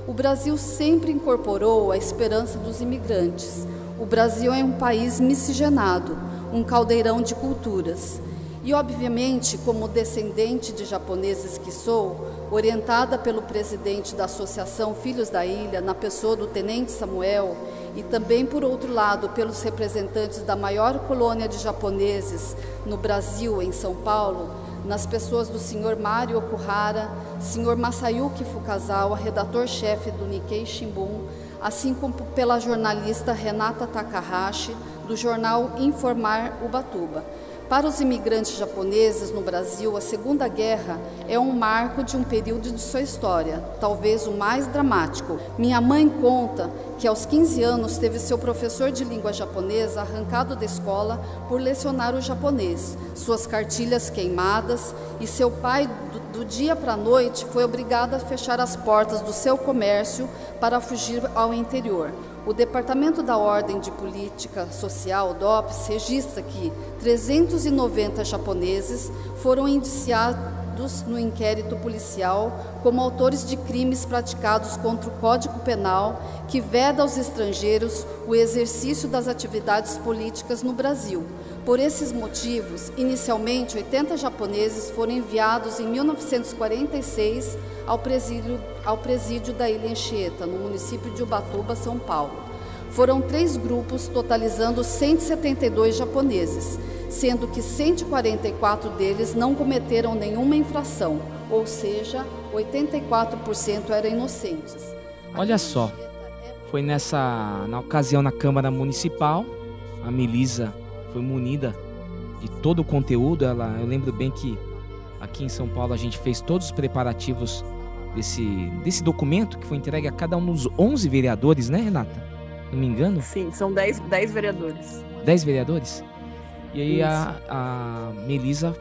Speaker 6: O Brasil sempre incorporou a esperança dos imigrantes. O Brasil é um país miscigenado, um caldeirão de culturas. E, obviamente, como descendente de japoneses que sou, orientada pelo presidente da Associação Filhos da Ilha, na pessoa do Tenente Samuel, e também, por outro lado, pelos representantes da maior colônia de japoneses no Brasil, em São Paulo, nas pessoas do Sr. Mário Okuhara, Sr. Masayuki Fukazawa, redator-chefe do Nikkei Shimbun, assim como pela jornalista Renata Takahashi, do jornal Informar Ubatuba. Para os imigrantes japoneses no Brasil, a Segunda Guerra é um marco de um período de sua história, talvez o mais dramático. Minha mãe conta que aos 15 anos teve seu professor de língua japonesa arrancado da escola por lecionar o japonês, suas cartilhas queimadas e seu pai do, dia para a noite foi obrigado a fechar as portas do seu comércio para fugir ao interior. O Departamento da Ordem de Política Social, DOPS, registra que 390 japoneses foram indiciados no inquérito policial como autores de crimes praticados contra o Código Penal, que veda aos estrangeiros o exercício das atividades políticas no Brasil. Por esses motivos, inicialmente 80 japoneses foram enviados em 1946 ao presídio, ao presídio da Ilha Anchieta, no município de Ubatuba, São Paulo. Foram três grupos, totalizando 172 japoneses, sendo que 144 deles não cometeram nenhuma infração, ou seja, 84% eram inocentes.
Speaker 2: Olha só, foi nessa na ocasião na Câmara Municipal, a Melisa foi munida de todo o conteúdo. Ela, eu lembro bem que aqui em São Paulo a gente fez todos os preparativos desse, desse documento que foi entregue a cada um dos 11 vereadores, né, Renata? Não me engano?
Speaker 1: Sim, são 10, 10 vereadores.
Speaker 2: 10 vereadores? E aí a, a Melisa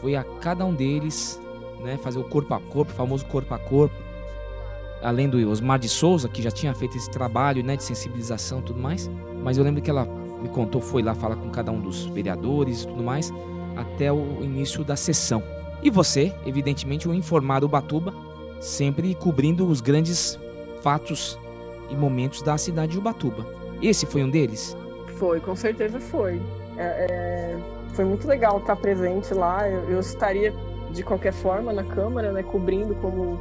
Speaker 2: foi a cada um deles né, fazer o corpo a corpo, o famoso corpo a corpo. Além do Osmar de Souza, que já tinha feito esse trabalho né, de sensibilização e tudo mais. Mas eu lembro que ela me contou, foi lá falar com cada um dos vereadores e tudo mais, até o início da sessão. E você, evidentemente, o informado Ubatuba, sempre cobrindo os grandes fatos e momentos da cidade de Ubatuba. Esse foi um deles?
Speaker 1: Foi, com certeza foi. É, é, foi muito legal estar presente lá. Eu, eu, estaria de qualquer forma na Câmara, né, cobrindo como,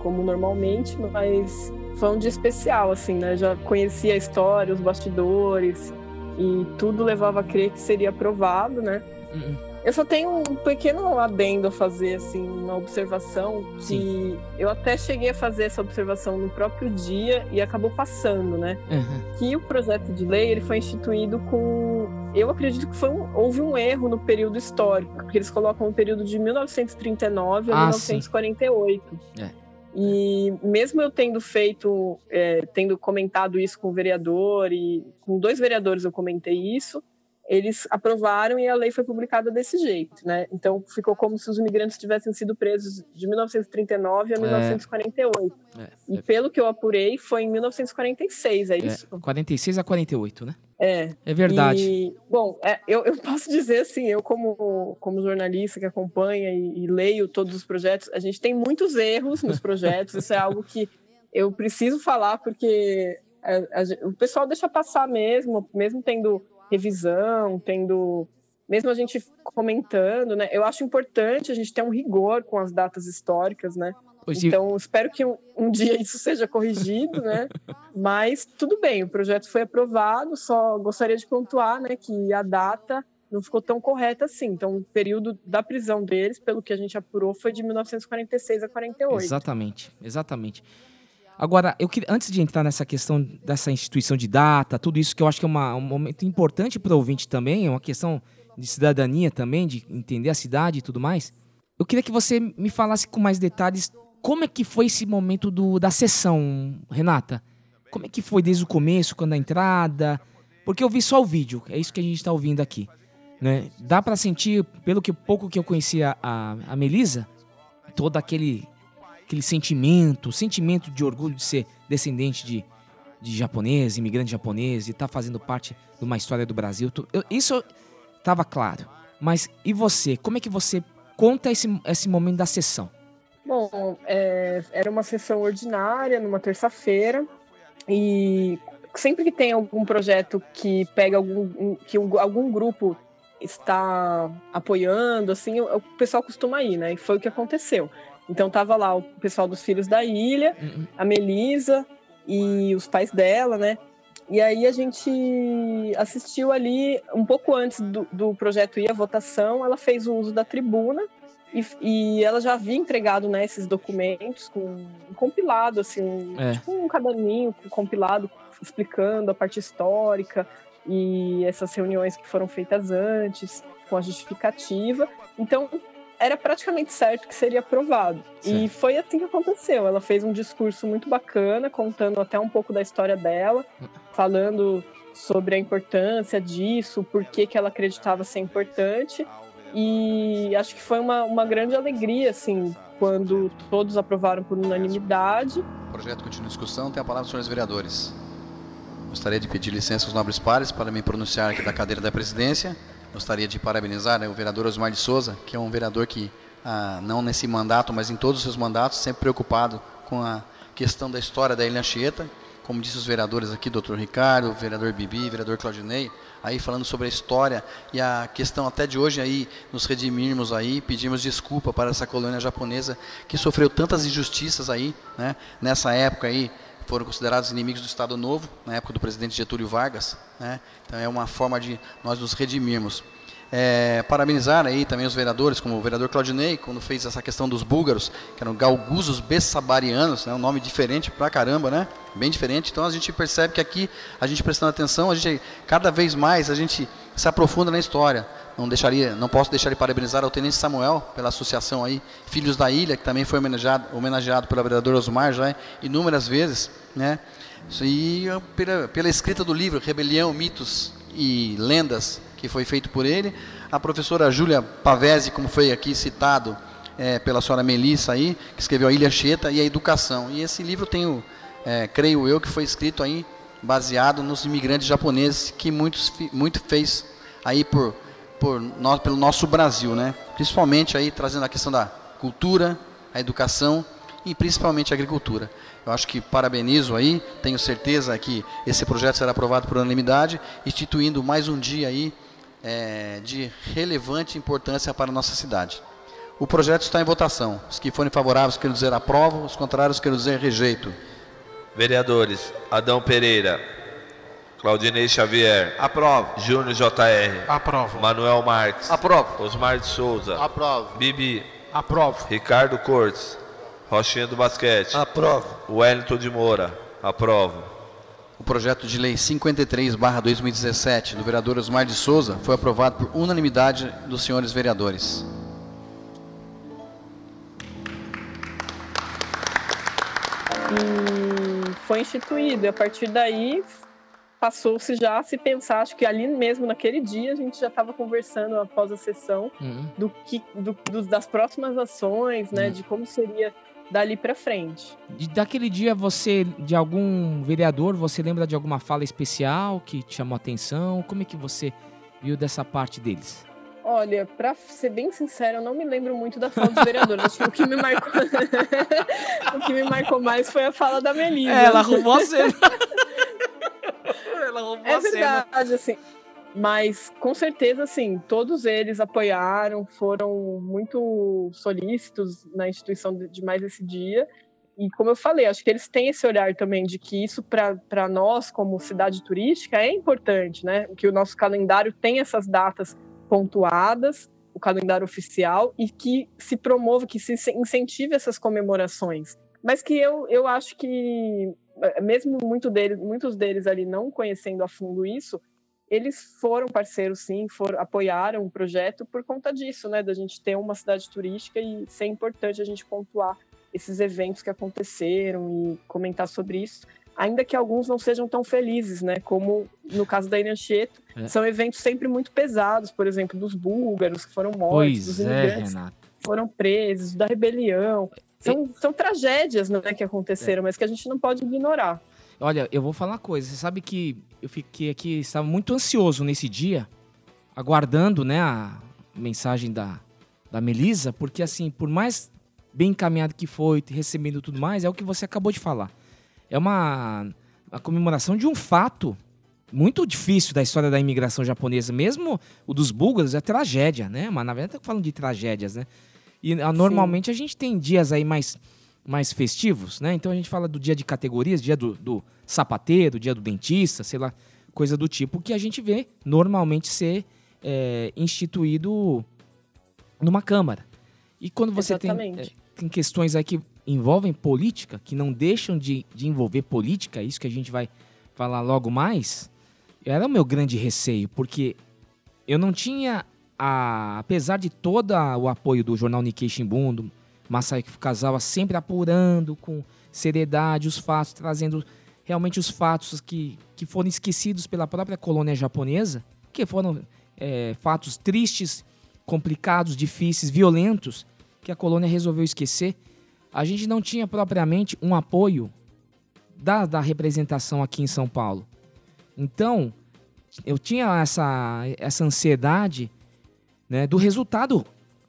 Speaker 1: como normalmente, mas foi um dia especial, assim, né? Já conhecia a história, os bastidores e tudo levava a crer que seria aprovado, né? Uhum. Eu só tenho um pequeno adendo a fazer, assim, uma observação que Sim. eu até cheguei a fazer essa observação no próprio dia e acabou passando, né? Uhum. Que o projeto de lei ele foi instituído com, eu acredito que foi um, houve um erro no período histórico, porque eles colocam o período de 1939 a ah, 1948. É. E mesmo eu tendo feito, é, tendo comentado isso com o vereador e com dois vereadores eu comentei isso, eles aprovaram e a lei foi publicada desse jeito, né? Então ficou como se os imigrantes tivessem sido presos de 1939 a 1948. É, é, e é. pelo que eu apurei, foi em 1946, é, é isso?
Speaker 2: 46 a 48, né?
Speaker 1: É.
Speaker 2: É verdade.
Speaker 1: E, bom, é, eu, eu, posso dizer assim, eu como, como jornalista que acompanha e, e leio todos os projetos, a gente tem muitos erros nos projetos, isso é algo que eu preciso falar porque a, a, o pessoal deixa passar mesmo, mesmo tendo revisão, tendo mesmo a gente comentando, né? Eu acho importante a gente ter um rigor com as datas históricas, né? Então, espero que um, um, dia isso seja corrigido, né? Mas tudo bem, o projeto foi aprovado, só gostaria de pontuar, né, que a data não ficou tão correta assim. Então, o período da prisão deles, pelo que a gente apurou, foi de 1946 a 48.
Speaker 2: Exatamente, exatamente. Agora, eu queria, antes de entrar nessa questão dessa instituição de data, tudo isso que eu acho que é uma, um momento importante para o ouvinte também, é uma questão de cidadania também, de entender a cidade e tudo mais. Eu queria que você me falasse com mais detalhes como é que foi esse momento do, da sessão, Renata. Como é que foi desde o começo, quando a entrada? Porque eu vi só o vídeo, é isso que a gente está ouvindo aqui. Né? Dá para sentir, pelo que pouco que eu conhecia a, a Melisa, todo aquele aquele sentimento, sentimento de orgulho de ser descendente de, de japonês, imigrante japonês e estar tá fazendo parte de uma história do Brasil. Eu, isso estava claro. Mas e você? Como é que você conta esse, esse momento da sessão?
Speaker 1: Bom, é, era uma sessão ordinária, numa terça-feira, e sempre que tem algum projeto que pega algum, que um, algum grupo está apoiando, assim, o, o pessoal costuma ir, né? E foi o que aconteceu. Então tava lá o pessoal dos Filhos da Ilha, uhum. a Melisa e os pais dela, né? E aí a gente assistiu ali, um pouco antes do, do projeto ir à votação, ela fez o uso da tribuna e, e ela já havia entregado né, esses documentos com um compilado, assim, um, é. tipo um caderninho compilado explicando a parte histórica e essas reuniões que foram feitas antes, com a justificativa. Então, era praticamente certo que seria aprovado. Sim. E foi assim que aconteceu. Ela fez um discurso muito bacana, contando até um pouco da história dela, falando sobre a importância disso, por que, que ela acreditava ser importante. E acho que foi uma, uma grande alegria, assim, quando todos aprovaram por unanimidade.
Speaker 3: O projeto continua em discussão, tem a palavra dos senhores vereadores. Gostaria de pedir licença aos nobres pares para me pronunciar aqui da cadeira da presidência. Gostaria de parabenizar né, o vereador Osmar de Souza, que é um vereador que, ah, não nesse mandato, mas em todos os seus mandatos, sempre preocupado com a questão da história da Ilha Anchieta. Como disse os vereadores aqui, doutor Ricardo, vereador Bibi, vereador Claudinei, aí falando sobre a história e a questão até de hoje aí, nos redimirmos aí, pedimos desculpa para essa colônia japonesa que sofreu tantas injustiças aí, né, nessa época aí, foram considerados inimigos do Estado Novo, na época do presidente Getúlio Vargas. Né? Então é uma forma de nós nos redimirmos. É, parabenizar aí também os vereadores, como o vereador Claudinei, quando fez essa questão dos búlgaros, que eram galguzos bessabarianos, né, um nome diferente pra caramba, né? Bem diferente. Então a gente percebe que aqui, a gente prestando atenção, a gente cada vez mais a gente se aprofunda na história. Não deixaria, não posso deixar de parabenizar ao Tenente Samuel pela associação aí, Filhos da Ilha, que também foi homenageado, homenageado pelo vereador Osmar já inúmeras vezes, né? E pela, pela escrita do livro Rebelião, Mitos e Lendas que foi feito por ele. A professora Júlia Pavese, como foi aqui citado é, pela senhora Melissa aí, que escreveu a Ilha Cheta e a Educação. E esse livro tem, é, creio eu, que foi escrito aí baseado nos imigrantes japoneses que muitos muito fez aí por por nós pelo nosso Brasil, né? Principalmente aí trazendo a questão da cultura, a educação e principalmente a agricultura. Eu acho que parabenizo aí, tenho certeza que esse projeto será aprovado por unanimidade, instituindo mais um dia aí é, de relevante importância para a nossa cidade. O projeto está em votação. Os que forem favoráveis quero dizer aprovo, os contrários quero dizer rejeito.
Speaker 5: Vereadores, Adão Pereira, Claudinei Xavier.
Speaker 7: Aprovo.
Speaker 5: Júnior JR.
Speaker 7: Aprovo.
Speaker 5: Manuel Marques.
Speaker 7: Aprovo.
Speaker 5: Osmar de Souza.
Speaker 7: Aprovo.
Speaker 5: Bibi.
Speaker 7: Aprovo.
Speaker 5: Ricardo Cortes. Rochinha do Basquete.
Speaker 7: Aprovo.
Speaker 5: Wellington de Moura. Aprovo.
Speaker 3: O projeto de lei 53/2017 do vereador Osmar de Souza foi aprovado por unanimidade dos senhores vereadores.
Speaker 1: E foi instituído, e a partir daí passou-se já a se pensar, acho que ali mesmo naquele dia a gente já estava conversando após a sessão uhum. do que do, do, das próximas ações, né, uhum. de como seria dali para frente.
Speaker 2: E daquele dia você, de algum vereador, você lembra de alguma fala especial que te chamou a atenção? Como é que você viu dessa parte deles?
Speaker 1: Olha, para ser bem sincero, eu não me lembro muito da fala dos vereadores. Acho que o que me marcou, o que me marcou mais foi a fala da Melissa.
Speaker 2: É, ela arrumou a cena. ela arrumou
Speaker 1: é
Speaker 2: a cena.
Speaker 1: verdade, assim. Mas com certeza, assim, todos eles apoiaram, foram muito solícitos na instituição de mais esse dia. E como eu falei, acho que eles têm esse olhar também de que isso para nós, como cidade turística, é importante, né? Que o nosso calendário tem essas datas pontuadas, o calendário oficial, e que se promova, que se incentive essas comemorações. Mas que eu, eu acho que, mesmo muito deles, muitos deles ali não conhecendo a fundo isso, eles foram parceiros, sim, foram, apoiaram o projeto por conta disso, né? Da gente ter uma cidade turística e ser importante a gente pontuar esses eventos que aconteceram e comentar sobre isso, ainda que alguns não sejam tão felizes, né? Como no caso da Inancheto, é. são eventos sempre muito pesados, por exemplo, dos búlgaros que foram mortos,
Speaker 2: pois
Speaker 1: dos
Speaker 2: é,
Speaker 1: imigrantes
Speaker 2: é,
Speaker 1: foram presos, da rebelião. São, são tragédias né, que aconteceram, é. mas que a gente não pode ignorar.
Speaker 2: Olha, eu vou falar uma coisa. Você sabe que eu fiquei aqui, estava muito ansioso nesse dia, aguardando, né, a mensagem da, da Melisa, porque assim, por mais bem encaminhado que foi, recebendo tudo mais, é o que você acabou de falar. É uma, uma comemoração de um fato muito difícil da história da imigração japonesa. Mesmo o dos búlgaros é tragédia, né? Mas na verdade tá falando de tragédias, né? E a, ah, normalmente a gente tem dias aí mais, mais festivos, né? Então a gente fala do dia de categorias, dia do, do sapateiro, dia do dentista, sei lá, coisa do tipo que a gente vê normalmente ser é, instituído numa Câmara. E quando você tem, é, tem questões aí que envolvem política, que não deixam de, de envolver política, isso que a gente vai falar logo mais, era o meu grande receio, porque eu não tinha, a, apesar de todo o apoio do jornal Nikkei Shimbun, do Masaiki Fukazawa, sempre apurando com seriedade os fatos, trazendo realmente os fatos que, que foram esquecidos pela própria colônia japonesa, que foram é, fatos tristes, complicados, difíceis, violentos, que a colônia resolveu esquecer. A gente não tinha propriamente um apoio da, da representação aqui em São Paulo. Então, eu tinha essa, essa ansiedade né, do resultado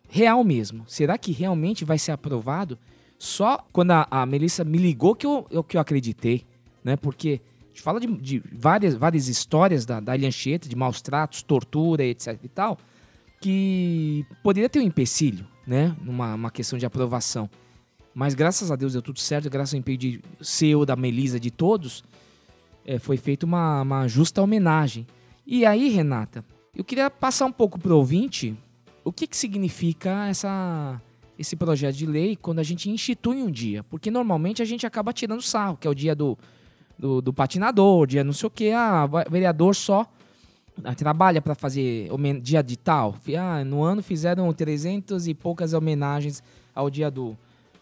Speaker 2: real mesmo. Será que realmente vai ser aprovado? Só quando a, a Melissa me ligou que eu, que eu acreditei, né? Porque a gente fala de, de várias, várias histórias da, da Alhancheta, de maus tratos, tortura, etc e tal, que poderia ter um empecilho, né? Numa uma questão de aprovação. Mas graças a Deus deu tudo certo, graças ao empenho de seu, da Melisa, de todos, é, foi feita uma, uma justa homenagem. E aí, Renata, eu queria passar um pouco para o ouvinte o que, que significa essa, esse projeto de lei quando a gente institui um dia. Porque normalmente a gente acaba tirando sarro, que é o dia do, do, do patinador, dia não sei o que, ah, vereador só ah, trabalha para fazer dia de tal. Ah, no ano fizeram 300 e poucas homenagens ao dia do,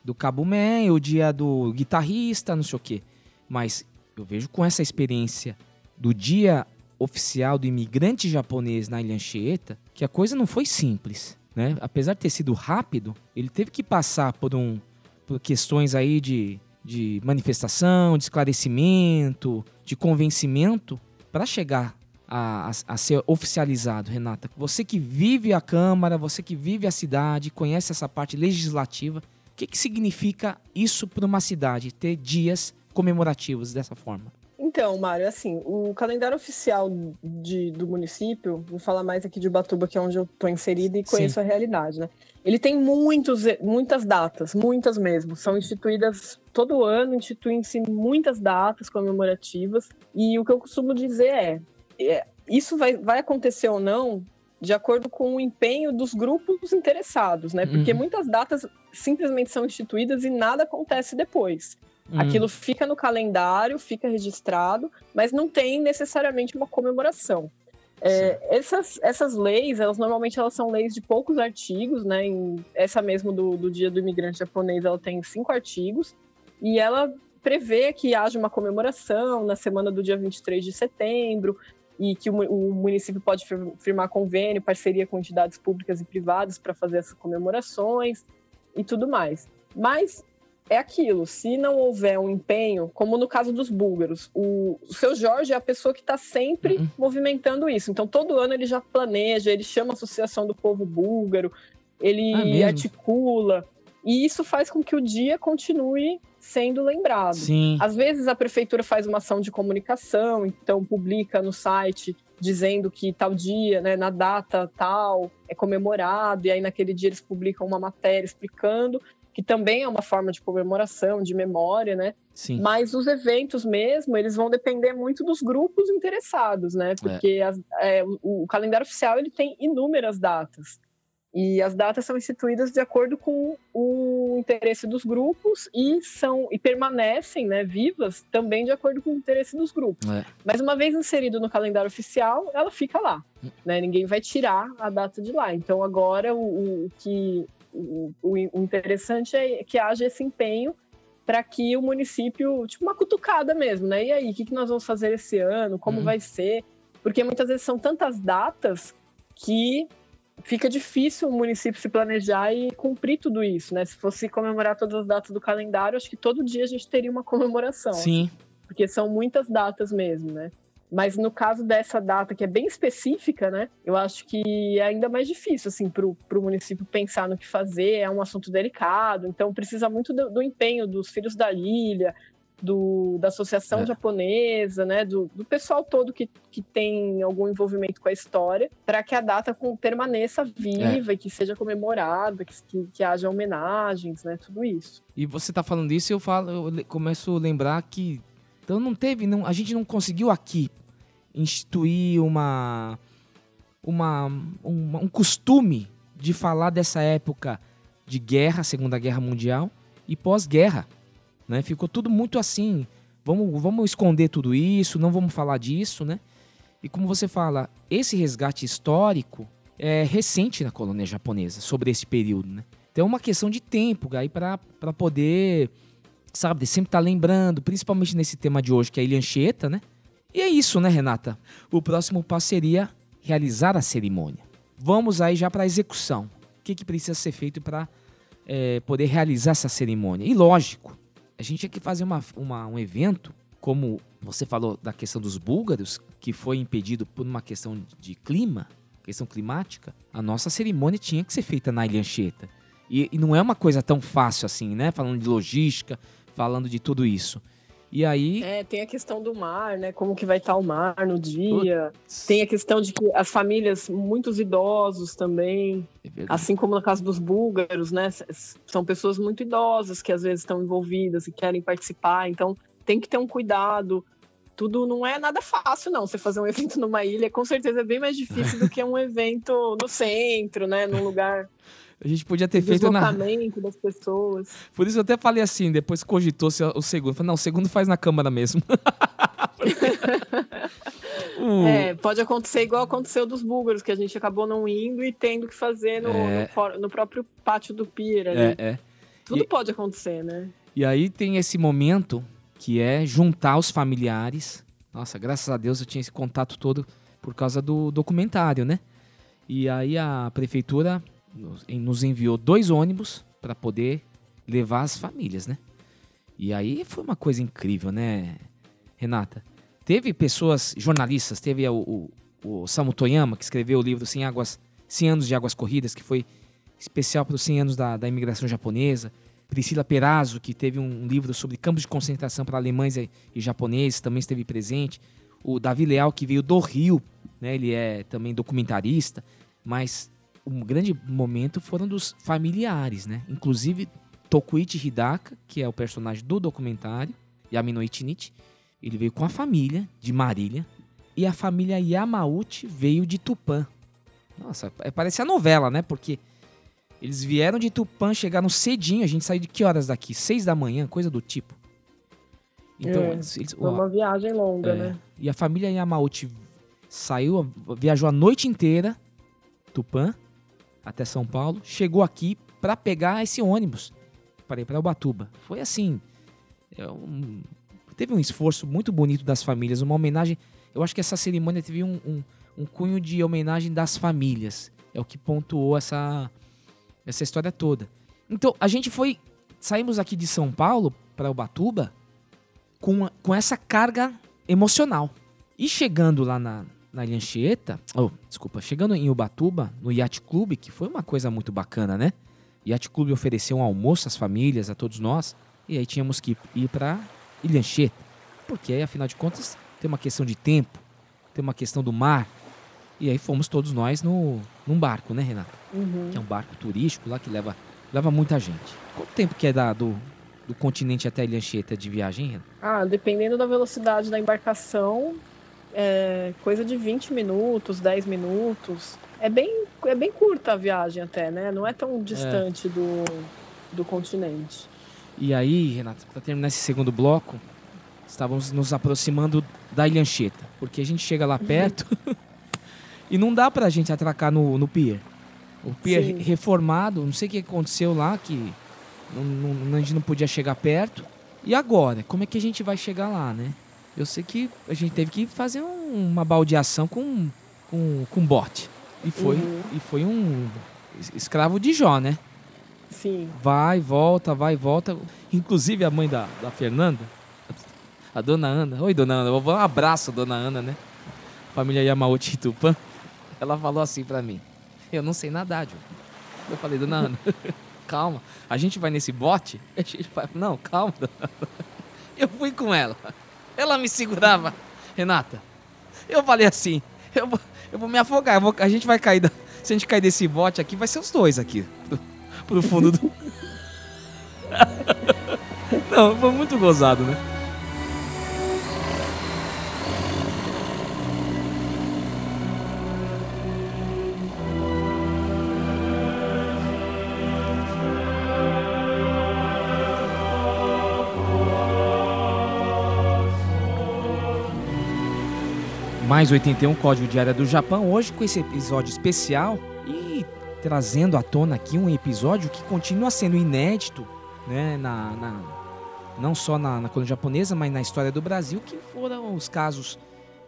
Speaker 2: do Cabo Man, o dia do guitarrista, não sei o quê. Mas eu vejo com essa experiência do dia oficial do imigrante japonês na Ilha Anchieta que a coisa não foi simples, né? Apesar de ter sido rápido, ele teve que passar por um por questões aí de, de manifestação, de esclarecimento, de convencimento para chegar a, a, a, ser oficializado, Renata. Você que vive a Câmara, você que vive a cidade, conhece essa parte legislativa, o que, que significa isso para uma cidade, ter dias comemorativos dessa forma?
Speaker 1: Então, Mário, assim, o calendário oficial de, do município, vou falar mais aqui de Ubatuba, que é onde eu estou inserida e conheço Sim. a realidade, né? Ele tem muitos, muitas datas, muitas mesmo. São instituídas todo ano, instituem-se muitas datas comemorativas. E o que eu costumo dizer é, é isso vai, vai acontecer ou não de acordo com o empenho dos grupos interessados, né? Porque uhum. muitas datas simplesmente são instituídas e nada acontece depois. Uhum. Aquilo fica no calendário, fica registrado, mas não tem necessariamente uma comemoração. É, essas, essas leis, elas normalmente elas são leis de poucos artigos, né? Em, essa mesmo do, do Dia do Imigrante Japonês, ela tem cinco artigos, e ela prevê que haja uma comemoração na semana do dia 23 de setembro, e que o, o município pode firmar convênio, parceria com entidades públicas e privadas para fazer essas comemorações e tudo mais. Mas é aquilo, se não houver um empenho, como no caso dos búlgaros, o, o seu Jorge é a pessoa que está sempre uhum. movimentando isso. Então, todo ano ele já planeja, ele chama a Associação do Povo Búlgaro, ele ah, articula. E isso faz com que o dia continue sendo lembrado.
Speaker 2: Sim.
Speaker 1: Às vezes a prefeitura faz uma ação de comunicação, então publica no site dizendo que tal dia, né, na data tal, é comemorado, e aí naquele dia eles publicam uma matéria explicando, que também é uma forma de comemoração, de memória, né?
Speaker 2: Sim.
Speaker 1: Mas os eventos mesmo, eles vão depender muito dos grupos interessados, né? Porque é. As, é, o, o, calendário oficial ele tem inúmeras datas. E as datas são instituídas de acordo com o interesse dos grupos e são e permanecem, né, vivas também de acordo com o interesse dos grupos. É. Mas uma vez inserido no calendário oficial, ela fica lá, né? Ninguém vai tirar a data de lá. Então agora o, o que o, o interessante é que haja esse empenho para que o município, tipo uma cutucada mesmo, né? E aí, o que, que nós vamos fazer esse ano? Como uhum. vai ser? Porque muitas vezes são tantas datas que fica difícil o município se planejar e cumprir tudo isso, né? Se fosse comemorar todas as datas do calendário, acho que todo dia a gente teria uma comemoração.
Speaker 2: Sim.
Speaker 1: Porque são muitas datas mesmo, né? Mas no caso dessa data, que é bem específica, né? Eu acho que é ainda mais difícil, assim, para o município pensar no que fazer. É um assunto delicado, então precisa muito do, do empenho dos filhos da ilha, do, da Associação
Speaker 2: É.
Speaker 1: Japonesa, né, do, do pessoal todo que, que tem algum envolvimento com a história, para que a data com- permaneça viva e que seja comemorada, que, que, que haja homenagens, né, tudo isso.
Speaker 2: E você tá falando isso, eu falo, eu começo a lembrar que então não teve, não, a gente não conseguiu aqui instituir uma, uma um, um costume de falar dessa época de guerra, Segunda Guerra Mundial e pós-guerra, né? Ficou tudo muito assim. Vamos, vamos esconder tudo isso, não vamos falar disso, né? E como você fala, esse resgate histórico é recente na colônia japonesa sobre esse período, né? Então é uma questão de tempo aí para poder, sabe, sempre estar lembrando, principalmente nesse tema de hoje, que é a Ilha Anchieta, né? E é isso, né, Renata? O próximo passo seria realizar a cerimônia. Vamos aí já para a execução. O que, que precisa ser feito para poder realizar essa cerimônia? E lógico, a gente tinha que fazer uma, uma- um evento, como você falou da questão dos búlgaros, que foi impedido por uma questão de clima, questão climática. A nossa cerimônia tinha que ser feita na Ilha Anchieta. E, e não é uma coisa tão fácil assim, né? Falando de logística, falando de tudo isso. E aí.
Speaker 1: É, tem a questão do mar, né, como que vai estar o mar no dia. Tem a questão de que as famílias, muitos idosos também,
Speaker 2: É
Speaker 1: assim como no caso dos búlgaros, né, são pessoas muito idosas que às vezes estão envolvidas e querem participar, então tem que ter um cuidado. Tudo não é nada fácil, não. Você fazer um evento numa ilha, com certeza é bem mais difícil do que um evento no centro, né, num lugar
Speaker 2: A gente podia ter feito na.
Speaker 1: das pessoas.
Speaker 2: Por isso eu até falei assim, depois cogitou-se o segundo. Falei, não, o segundo faz na Câmara mesmo. O-
Speaker 1: É, pode acontecer igual aconteceu dos búlgaros, que a gente acabou não indo e tendo que fazer no,
Speaker 2: É.
Speaker 1: no no próprio pátio do pier ali.
Speaker 2: é, é.
Speaker 1: Tudo
Speaker 2: E-
Speaker 1: pode acontecer, né?
Speaker 2: E aí tem esse momento que é juntar os familiares. Nossa, graças a Deus eu tinha esse contato todo por causa do documentário, né? E aí a prefeitura nos- enviou dois ônibus para poder levar as famílias, né? E aí foi uma coisa incrível, né, Renata? Teve pessoas, jornalistas, teve o, o, o Samu Toyama, que escreveu o livro 100, Águas, 100 Anos de Águas Corridas, que foi especial para os 100 anos da, da imigração japonesa. Priscila Perazzo, que teve um livro sobre campos de concentração para alemães e, e japoneses, também esteve presente. O Davi Leal, que veio do Rio, né, ele é também documentarista, mas um grande momento foram dos familiares, né? Inclusive Tokuichi Hidaka, que é o personagem do documentário, Yamino Ichinichi, ele veio com a família de Marília e a família Yamauchi veio de Tupã. Nossa, é- parece a novela, né? Porque eles vieram de Tupã, chegaram cedinho. A gente saiu de que horas daqui? Seis da manhã, coisa do tipo. Então,
Speaker 1: É,
Speaker 2: eles, eles-
Speaker 1: Foi
Speaker 2: ó,
Speaker 1: uma viagem longa,
Speaker 2: é,
Speaker 1: né?
Speaker 2: E a família Yamauchi saiu, viajou a noite inteira, Tupã, até São Paulo, chegou aqui para pegar esse ônibus para ir para Ubatuba. Foi assim, é um- teve um esforço muito bonito das famílias, uma homenagem. Eu acho que essa cerimônia teve um, um- um cunho de homenagem das famílias. É o que pontuou essa, essa história toda. Então, a gente foi. Saímos aqui de São Paulo para Ubatuba com, com essa carga emocional. E chegando lá na, na Ilha Anchieta, oh, desculpa, chegando em Ubatuba, no Yacht Club, que foi uma coisa muito bacana, né? Yacht Club ofereceu um almoço às famílias, a todos nós, e aí tínhamos que ir para Ilha Anchieta. Porque aí, afinal de contas, tem uma questão de tempo, tem uma questão do mar. E aí fomos todos nós no, num barco, né, Renato?
Speaker 1: Uhum.
Speaker 2: Que é um barco turístico lá que leva, leva muita gente. Quanto tempo que é da, do, do continente até a Ilha Anchieta de viagem, Renato?
Speaker 1: Ah, dependendo da velocidade da embarcação, é coisa de 20 minutos, 10 minutos. É bem, é bem curta a viagem até, né? Não é tão distante do, do continente.
Speaker 2: E aí, Renato, para terminar esse segundo bloco, estávamos nos aproximando da Ilha Anchieta, porque a gente chega lá perto e não dá pra gente atracar no, no pier. O pier
Speaker 1: Sim.
Speaker 2: reformado, não sei o que aconteceu lá, que não, não- a gente não podia chegar perto. E agora? Como é que a gente vai chegar lá, né? Eu sei que a gente teve que fazer um- uma baldeação com, com, com bote. E foi,
Speaker 1: Uhum.
Speaker 2: e foi um es- escravo de Jó, né?
Speaker 1: Sim.
Speaker 2: Vai, volta, vai, volta. Inclusive a mãe da, da Fernanda, a dona Ana. Oi, dona Ana. Eu vou dar um abraço, dona Ana, né? Família Yamauchi Tupã. Ela falou assim pra mim: Eu não sei nadar, Ju. Eu falei, dona Ana, calma. A gente vai nesse bote? A gente vai. Não, calma, dona Ana. Eu fui com ela. Ela me segurava. Renata, eu falei assim, eu vou, eu vou me afogar, vou, a gente vai cair, da, se a gente cair desse bote aqui, vai ser os dois aqui, pro, pro fundo do... Não, foi muito gozado, né? Mais 81 Código de Área do Japão, hoje com esse episódio especial e trazendo à tona aqui um episódio que continua sendo inédito, né, na, na não só na, na, colônia japonesa, mas na história do Brasil, que foram os casos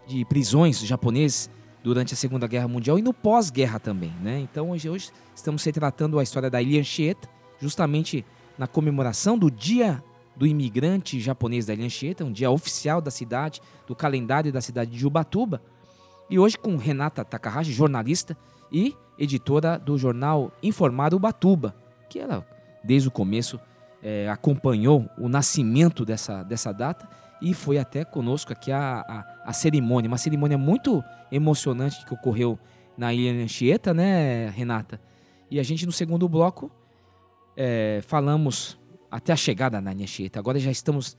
Speaker 2: de prisões japoneses durante a Segunda Guerra Mundial e no pós-guerra também, né? Então hoje, hoje estamos retratando a história da Ilha Anchieta, justamente na comemoração do Dia do imigrante japonês da Ilha Anchieta, um dia oficial da cidade, do calendário da cidade de Ubatuba. E hoje com Renata Takahashi, jornalista e editora do jornal Informado Ubatuba, que ela, desde o começo, é, acompanhou o nascimento dessa, dessa data e foi até conosco aqui a, a, a, cerimônia, uma cerimônia muito emocionante que ocorreu na Ilha Anchieta, né, Renata? E a gente no segundo bloco é, falamos até a chegada na Anchieta. Agora já estamos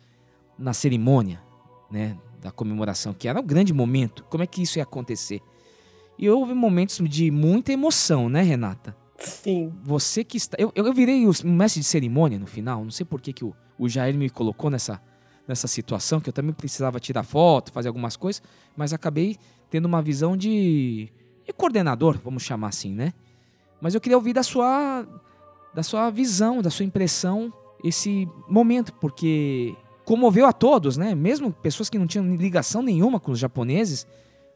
Speaker 2: na cerimônia, né, da comemoração, que era um grande momento. Como é que isso ia acontecer? E houve momentos de muita emoção, né, Renata?
Speaker 1: Sim.
Speaker 2: Você que está. Eu, eu virei o mestre de cerimônia no final. Não sei por que, que o, o Jair me colocou nessa, nessa situação, que eu também precisava tirar foto, fazer algumas coisas, mas acabei tendo uma visão de, de coordenador, vamos chamar assim, né? Mas eu queria ouvir da sua, da sua visão, da sua impressão esse momento, porque comoveu a todos, né? Mesmo pessoas que não tinham ligação nenhuma com os japoneses,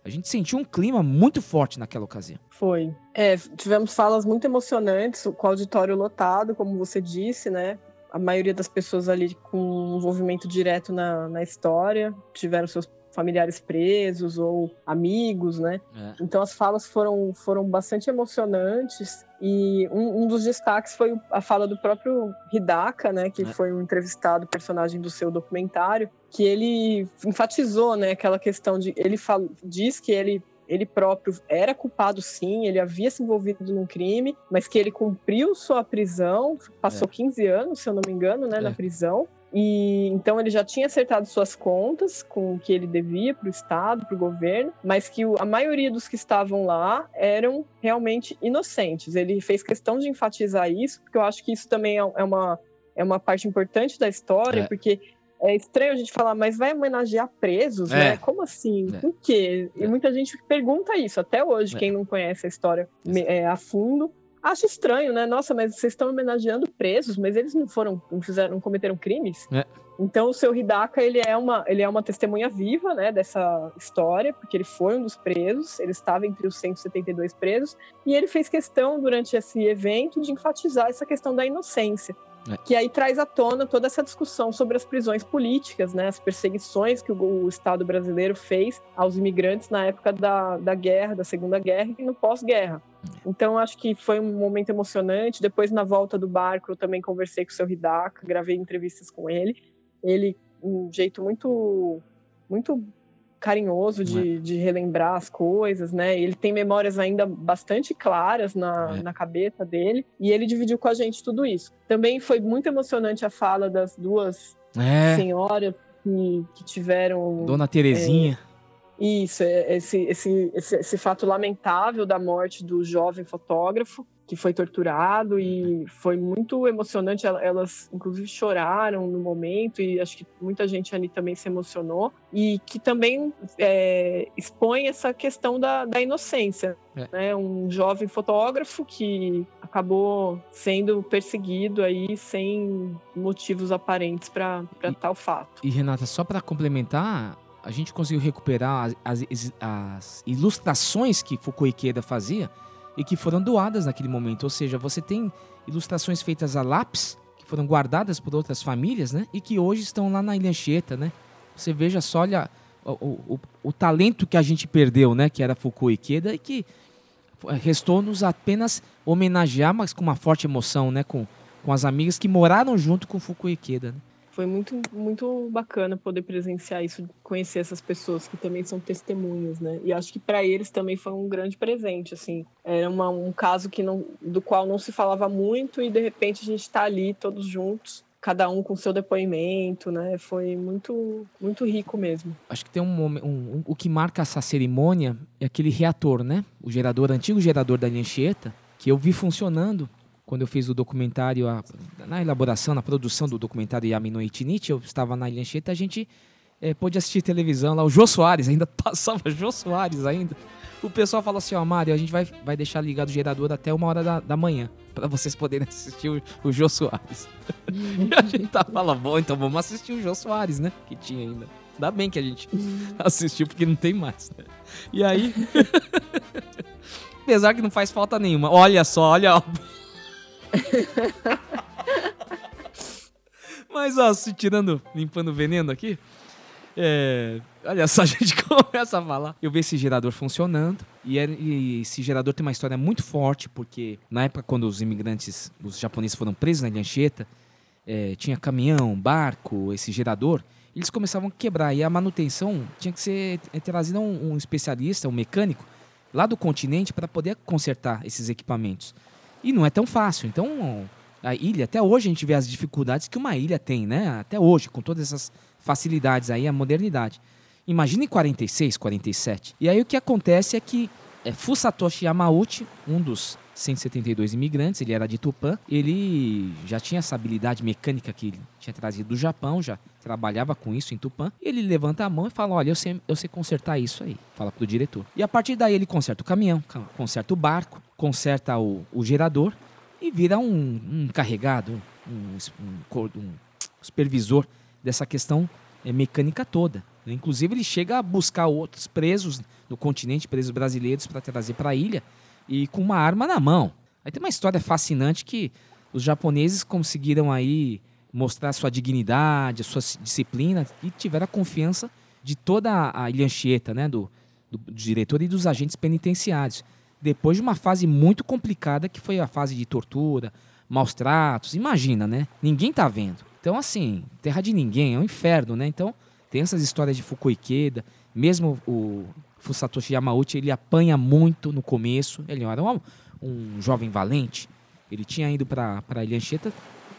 Speaker 2: a gente sentiu um clima muito forte naquela ocasião.
Speaker 1: Foi. É, tivemos falas muito emocionantes, com o auditório lotado, como você disse, né? A maioria das pessoas ali com envolvimento direto na, na história tiveram seus familiares presos ou amigos, né? É. Então as falas foram, foram bastante emocionantes e um, um, dos destaques foi a fala do próprio Hidaka, né? Que é. foi um entrevistado personagem do seu documentário, que ele enfatizou, né? Aquela questão de ele fala, diz que ele ele próprio era culpado sim, ele havia se envolvido num crime, mas que ele cumpriu sua prisão, passou é. 15 anos, se eu não me engano, né, é. na prisão, e então ele já tinha acertado suas contas com o que ele devia para o Estado, para o governo, mas que a maioria dos que estavam lá eram realmente inocentes. Ele fez questão de enfatizar isso, porque eu acho que isso também é, é uma, é uma parte importante da história, é. porque é estranho a gente falar, mas vai homenagear presos, é. né? Como assim? É. Por quê? E é. muita gente pergunta isso até hoje, é. quem não conhece a história a fundo acho estranho, né? Nossa, mas vocês estão homenageando presos, mas eles não foram, não fizeram, não cometeram crimes. É. Então o seu Hidaka ele é uma ele é uma testemunha viva, né, dessa história, porque ele foi um dos presos, ele estava entre os 172 presos e ele fez questão durante esse evento de enfatizar essa questão da inocência. É. Que aí traz à tona toda essa discussão sobre as prisões políticas, né, as perseguições que o, o Estado brasileiro fez aos imigrantes na época da, da guerra, da Segunda Guerra e no pós-guerra. Então, acho que foi um momento emocionante. Depois, na volta do barco, eu também conversei com o seu Hidaka, gravei entrevistas com ele. Ele, um jeito muito, muito carinhoso de, é. de relembrar as coisas, né? Ele tem memórias ainda bastante claras na, é. na cabeça dele e ele dividiu com a gente tudo isso. Também foi muito emocionante a fala das duas é. senhoras que, que tiveram.
Speaker 2: Dona Terezinha.
Speaker 1: É, isso, é, esse, esse, esse, esse, fato lamentável da morte do jovem fotógrafo que foi torturado e foi muito emocionante. Elas, inclusive, choraram no momento e acho que muita gente ali também se emocionou e que também é, expõe essa questão da, da inocência. É. Né? Um jovem fotógrafo que acabou sendo perseguido aí sem motivos aparentes para tal fato.
Speaker 2: E Renata, só para complementar, a gente conseguiu recuperar as, as, as ilustrações que Foucault Ikeda fazia e que foram doadas naquele momento. Ou seja, você tem ilustrações feitas a lápis, que foram guardadas por outras famílias, né? E que hoje estão lá na Ilha Cheta, né? Você veja só, olha o, o, o, talento que a gente perdeu, né? Que era Foucault Ikeda e que restou-nos apenas homenagear, mas com uma forte emoção, né? Com, com as amigas que moraram junto com Foucault Ikeda, né?
Speaker 1: Foi muito, muito bacana poder presenciar isso, conhecer essas pessoas que também são testemunhas, né? E acho que para eles também foi um grande presente, assim. Era uma, um caso que não, do qual não se falava muito e de repente a gente está ali todos juntos cada um com seu depoimento, né? Foi muito, muito rico mesmo.
Speaker 2: Acho que tem um, um, um, o que marca essa cerimônia é aquele reator, né? O gerador, antigo gerador da Anchieta, que eu vi funcionando quando eu fiz o documentário, a, na elaboração, na produção do documentário Yamino Itinite, eu estava na Ilhancheta, a gente é, pôde assistir televisão lá, o Jô Soares, ainda passava Jô Soares ainda. O pessoal fala assim, ó, oh, Mário, a gente vai, vai deixar ligado o gerador até uma hora da, da manhã, para vocês poderem assistir o, o Jô Soares. e a gente tava falando, bom, então vamos assistir o Jô Soares, né, que tinha ainda. Ainda bem que a gente assistiu, porque não tem mais, né? E aí... Apesar que não faz falta nenhuma. Olha só, olha... Mas, ó, se tirando, limpando o veneno aqui, é, olha só, a gente começa a falar. Eu vi esse gerador funcionando. E, é, e, esse gerador tem uma história muito forte, porque na época, quando os imigrantes, os japoneses foram presos na Ilhancheta, é, tinha caminhão, barco, esse gerador, eles começavam a quebrar. E a manutenção tinha que ser é, trazida um, um especialista, um mecânico, lá do continente, para poder consertar esses equipamentos. E não é tão fácil. Então, a ilha, até hoje a gente vê as dificuldades que uma ilha tem, né? Até hoje, com todas essas facilidades aí, a modernidade. Imagina em 46, 47. E aí o que acontece é que é, Fusatoshi Yamauchi, um dos 172 imigrantes, ele era de Tupã, ele já tinha essa habilidade mecânica que ele tinha trazido do Japão, já trabalhava com isso em Tupã. Ele levanta a mão e fala: Olha, eu sei, eu sei consertar isso aí. Fala pro diretor. E a partir daí ele conserta o caminhão, conserta o barco, conserta o, o gerador e vira um, um carregado, um, um, um, supervisor dessa questão é, mecânica toda. Inclusive, ele chega a buscar outros presos no continente, presos brasileiros, para trazer para a ilha e com uma arma na mão. Aí tem uma história fascinante que os japoneses conseguiram aí mostrar sua dignidade, sua disciplina e tiveram a confiança de toda a Ilha Anchieta, né, do, do diretor e dos agentes penitenciários. Depois de uma fase muito complicada que foi a fase de tortura, maus tratos, imagina, né? Ninguém tá vendo. Então, assim, terra de ninguém, é um inferno, né? Então, tem essas histórias de Fukui Ikeda, mesmo o Fusatoshi Yamauchi, ele apanha muito no começo, ele era um, um jovem valente, ele tinha ido para a Ilha Anchieta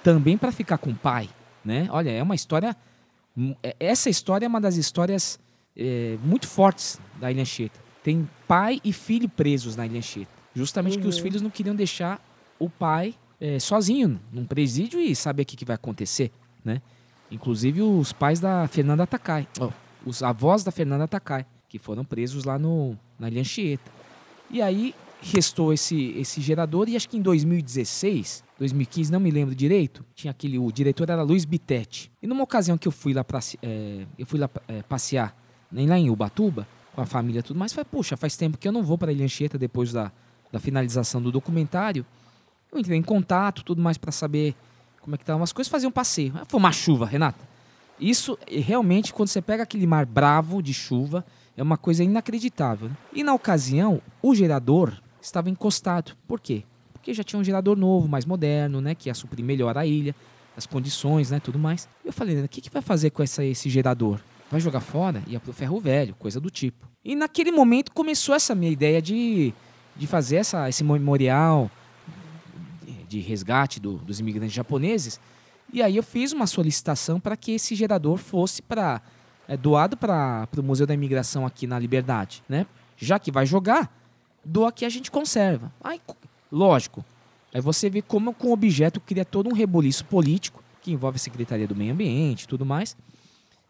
Speaker 2: também para ficar com o pai, né? Olha, é uma história. É, essa história é uma das histórias é, muito fortes da Ilha Anchieta. Tem pai e filho presos na Ilha Anchieta. Justamente uhum. que os uhum. filhos não queriam deixar o pai é, sozinho num presídio e saber o que, que vai acontecer, né? Inclusive os pais da Fernanda Takai, oh, os avós da Fernanda Takai, que foram presos lá no, na Ilha Anchieta. E aí restou esse, esse gerador e acho que em 2016, 2015, não me lembro direito, tinha aquele, o diretor era Luiz Bitetti. E numa ocasião que eu fui lá, pra, é, eu fui lá é, passear, nem lá em Ubatuba, com a família tudo mais, falei, puxa, faz tempo que eu não vou para a Ilha Anchieta depois da, da finalização do documentário. Eu entrei em contato, tudo mais para saber como é que estavam as coisas, fazia um passeio. Foi uma chuva, Renata. Isso, realmente, quando você pega aquele mar bravo de chuva, é uma coisa inacreditável. Né? E na ocasião, o gerador estava encostado. Por quê? Porque já tinha um gerador novo, mais moderno, né, que ia suprir melhor a ilha, as condições, né, tudo mais. Eu falei, o que, que vai fazer com essa, esse gerador? Vai jogar fora? Ia pro ferro velho, coisa do tipo. E naquele momento começou essa minha ideia de, de fazer essa, esse memorial de resgate do, dos imigrantes japoneses. E aí eu fiz uma solicitação para que esse gerador fosse para é, doado para o Museu da Imigração aqui na Liberdade, né? Já que vai jogar, doa que a gente conserva. Aí, lógico. Aí você vê como com o objeto cria todo um reboliço político que envolve a Secretaria do Meio Ambiente e tudo mais.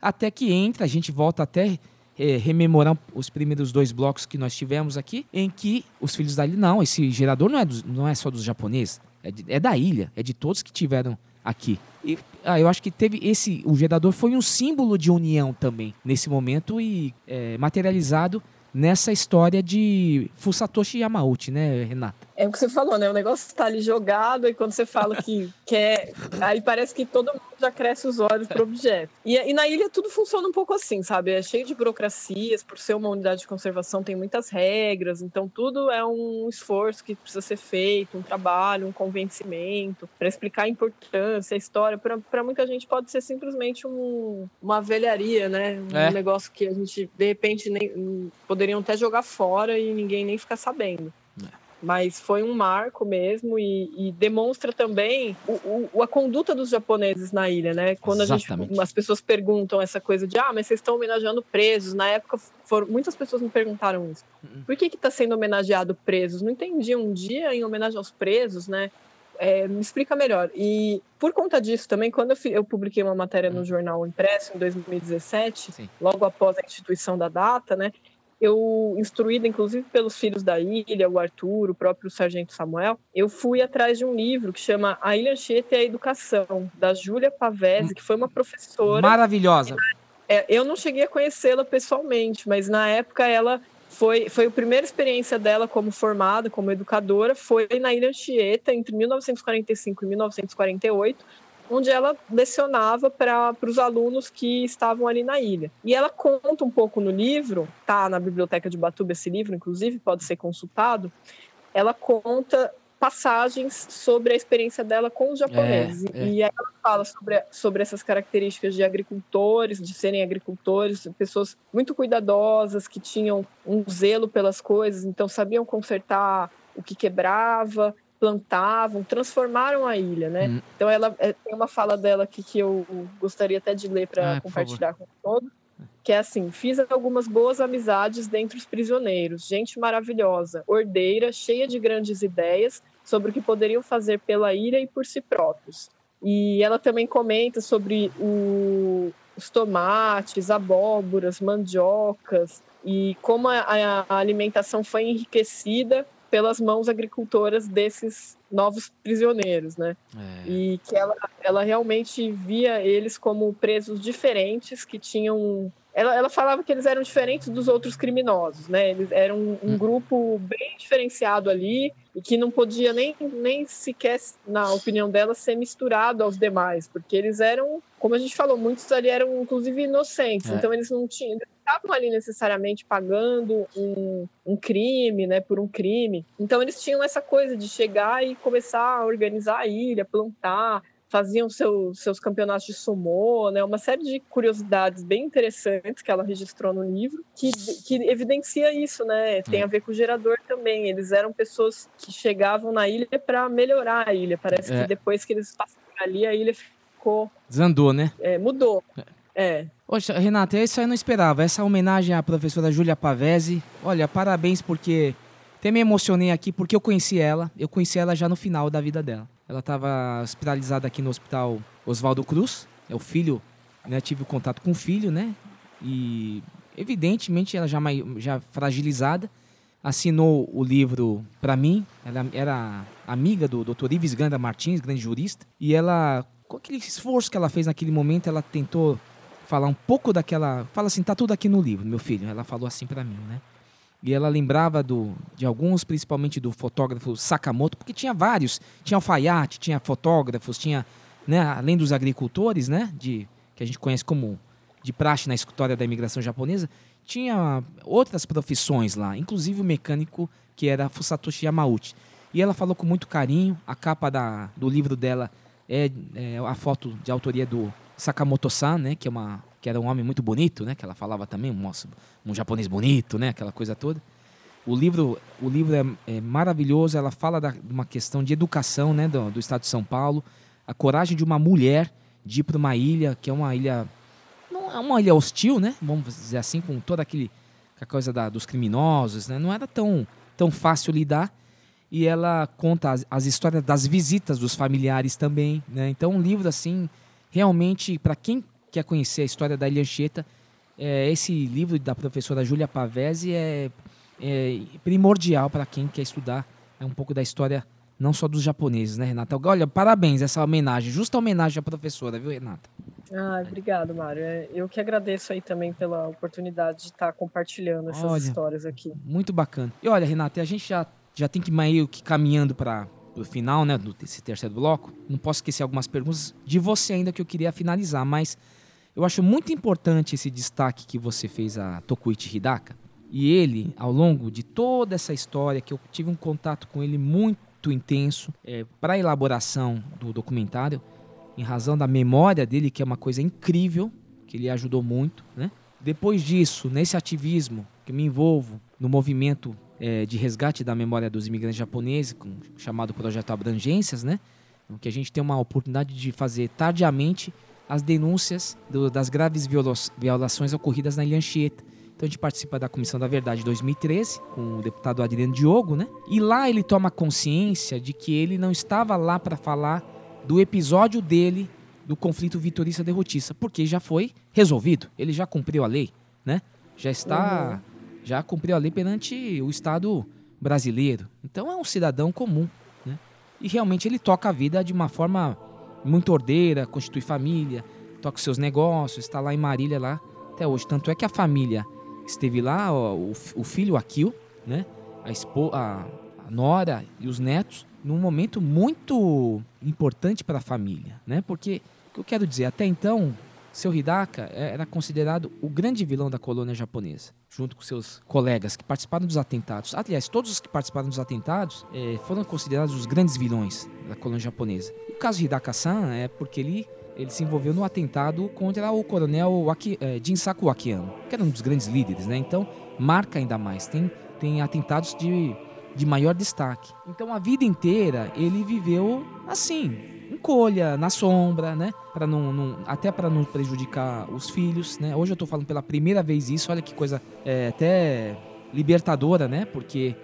Speaker 2: Até que entra, a gente volta até é, rememorar os primeiros dois blocos que nós tivemos aqui, em que os filhos da ilha, não, esse gerador não é, não é só dos japoneses, é, de, é da ilha, é de todos que tiveram aqui. E ah, eu acho que teve esse. O gerador foi um símbolo de união também nesse momento e é, materializado nessa história de Fusatoshi Yamauchi, né, Renata?
Speaker 1: É o que você falou, né? O negócio está ali jogado, e quando você fala que quer. Aí parece que todo mundo já cresce os olhos para o objeto. E, e, na ilha tudo funciona um pouco assim, sabe? É cheio de burocracias, por ser uma unidade de conservação, tem muitas regras, então tudo é um esforço que precisa ser feito, um trabalho, um convencimento, para explicar a importância, a história. Para muita gente pode ser simplesmente um, uma velharia, né? Um é. negócio que a gente, de repente, nem, poderiam até jogar fora e ninguém nem ficar sabendo mas foi um marco mesmo e, e demonstra também o, o, a conduta dos japoneses na ilha, né? Quando gente, as pessoas perguntam essa coisa de ah, mas vocês estão homenageando presos. Na época, foram, muitas pessoas me perguntaram isso. Uhum. Por que está sendo homenageado presos? Não entendi. Um dia em homenagem aos presos, né? É, me explica melhor. E por conta disso também, quando eu, eu publiquei uma matéria no uhum. jornal impresso em 2017, Sim. logo após a instituição da data, né? Eu, instruída inclusive pelos filhos da ilha, o Arthur, o próprio Sargento Samuel, eu fui atrás de um livro que chama A Ilha Anchieta e a Educação, da Júlia Pavese, que foi uma professora.
Speaker 2: Maravilhosa.
Speaker 1: É, eu não cheguei a conhecê-la pessoalmente, mas na época ela foi, foi a primeira experiência dela como formada, como educadora, foi na Ilha Anchieta, entre 1945 e 1948, onde ela lecionava para os alunos que estavam ali na ilha. E ela conta um pouco no livro, tá na biblioteca de Batuba esse livro, inclusive, pode ser consultado. Ela conta passagens sobre a experiência dela com os japoneses. É, é. E aí ela fala sobre, sobre essas características de agricultores, de serem agricultores, pessoas muito cuidadosas, que tinham um zelo pelas coisas, então sabiam consertar o que quebrava, plantavam, transformaram a ilha, né? Hum. Então ela é, tem uma fala dela aqui que eu gostaria até de ler para ah, compartilhar com todos, que é assim: fiz algumas boas amizades dentre os prisioneiros, gente maravilhosa, ordeira, cheia de grandes ideias sobre o que poderiam fazer pela ilha e por si próprios. E ela também comenta sobre o, os tomates, abóboras, mandiocas e como a, a alimentação foi enriquecida pelas mãos agricultoras desses novos prisioneiros, né? É. E que ela, ela realmente via eles como presos diferentes que tinham ela, ela falava que eles eram diferentes dos outros criminosos, né? Eles eram um, um hum. grupo bem diferenciado ali e que não podia nem, nem sequer, na opinião dela, ser misturado aos demais, porque eles eram, como a gente falou, muitos ali eram inclusive inocentes, é. então eles não tinham, estavam ali necessariamente pagando um, um crime, né, por um crime. Então eles tinham essa coisa de chegar e começar a organizar a ilha, plantar, faziam seu, seus campeonatos de sumô, né? Uma série de curiosidades bem interessantes que ela registrou no livro, que, que evidencia isso, né? Tem a ver com o gerador também. Eles eram pessoas que chegavam na ilha para melhorar a ilha. Parece é. que depois que eles passaram ali, a ilha ficou...
Speaker 2: Desandou, né?
Speaker 1: É, mudou. É.
Speaker 2: Poxa, Renata, isso eu não esperava. Essa homenagem à professora Júlia Pavese. Olha, parabéns porque até me emocionei aqui porque eu conheci ela. Eu conheci ela já no final da vida dela. Ela estava hospitalizada aqui no hospital Oswaldo Cruz. É o filho, né? Tive o contato com o filho, né? E evidentemente ela já já fragilizada assinou o livro para mim. Ela era amiga do Dr. Ives Ganda Martins, grande jurista, e ela com aquele esforço que ela fez naquele momento, ela tentou falar um pouco daquela, fala assim, tá tudo aqui no livro, meu filho. Ela falou assim para mim, né? E ela lembrava do, de alguns, principalmente do fotógrafo Sakamoto, porque tinha vários. Tinha alfaiate, tinha fotógrafos, tinha, né, além dos agricultores, né, de, que a gente conhece como de praxe na história da imigração japonesa, tinha outras profissões lá, inclusive o mecânico que era Fusatoshi Yamauchi. E ela falou com muito carinho, a capa da, do livro dela é, é a foto de autoria do Sakamoto-san, né, que é uma que era um homem muito bonito, né? Que ela falava também, um, um japonês bonito, né? Aquela coisa toda. O livro, o livro é, é maravilhoso. Ela fala de uma questão de educação, né? Do, do, estado de São Paulo, a coragem de uma mulher de ir para uma ilha que é uma ilha, não é uma ilha hostil, né? Vamos dizer assim, com toda aquele a coisa da, dos criminosos, né? Não era tão tão fácil lidar. E ela conta as, as histórias das visitas dos familiares também, né? Então um livro assim realmente para quem quer conhecer a história da Ilha Anchieta, é, esse livro da professora Júlia Pavese é, é primordial para quem quer estudar é um pouco da história não só dos japoneses, né, Renata? Olha, parabéns essa homenagem, justa homenagem à professora, viu, Renata?
Speaker 1: Ah, obrigado, Mário. É, eu que agradeço aí também pela oportunidade de estar compartilhando essas olha, histórias aqui.
Speaker 2: Muito bacana. E olha, Renata, a gente já já tem que ir meio que caminhando para o final, né, desse terceiro bloco. Não posso esquecer algumas perguntas de você ainda que eu queria finalizar, mas eu acho muito importante esse destaque que você fez a Tokuichi Hidaka. E ele, ao longo de toda essa história, que eu tive um contato com ele muito intenso é, para a elaboração do documentário, em razão da memória dele, que é uma coisa incrível, que ele ajudou muito, né? Depois disso, nesse ativismo que me envolvo no movimento é, de resgate da memória dos imigrantes japoneses, com, chamado Projeto Abrangências, né? Que a gente tem uma oportunidade de fazer tardiamente as denúncias do, das graves viola violações ocorridas na Ilha Anchieta. Então a gente participa da Comissão da Verdade 2013, com o deputado Adriano Diogo, né? E lá ele toma consciência de que ele não estava lá para falar do episódio dele do conflito vitorista derrotista, porque já foi resolvido, ele já cumpriu a lei, né? Já está, uhum. Já cumpriu a lei perante o Estado brasileiro. Então é um cidadão comum, né? E realmente ele toca a vida de uma forma muito ordeira, constitui família, toca os seus negócios, está lá em Marília lá até hoje. Tanto é que a família esteve lá, o, o filho Akil, né? A, a, a nora e os netos num momento muito importante para a família, né? Porque o que eu quero dizer, até então, seu Hidaka era considerado o grande vilão da colônia japonesa, junto com seus colegas que participaram dos atentados. Aliás, todos os que participaram dos atentados eh, foram considerados os grandes vilões da colônia japonesa. O caso Hidaka-san é porque ele ele se envolveu no atentado contra o coronel Aki, eh, Jinsaku Akiyama, que era um dos grandes líderes, né? Então, marca ainda mais. Tem, tem atentados de de maior destaque. Então a vida inteira ele viveu assim, encolha, na sombra, né? Para não, não, até para não prejudicar os filhos, né? Hoje eu estou falando pela primeira vez isso, olha que coisa é, até libertadora, né? Porque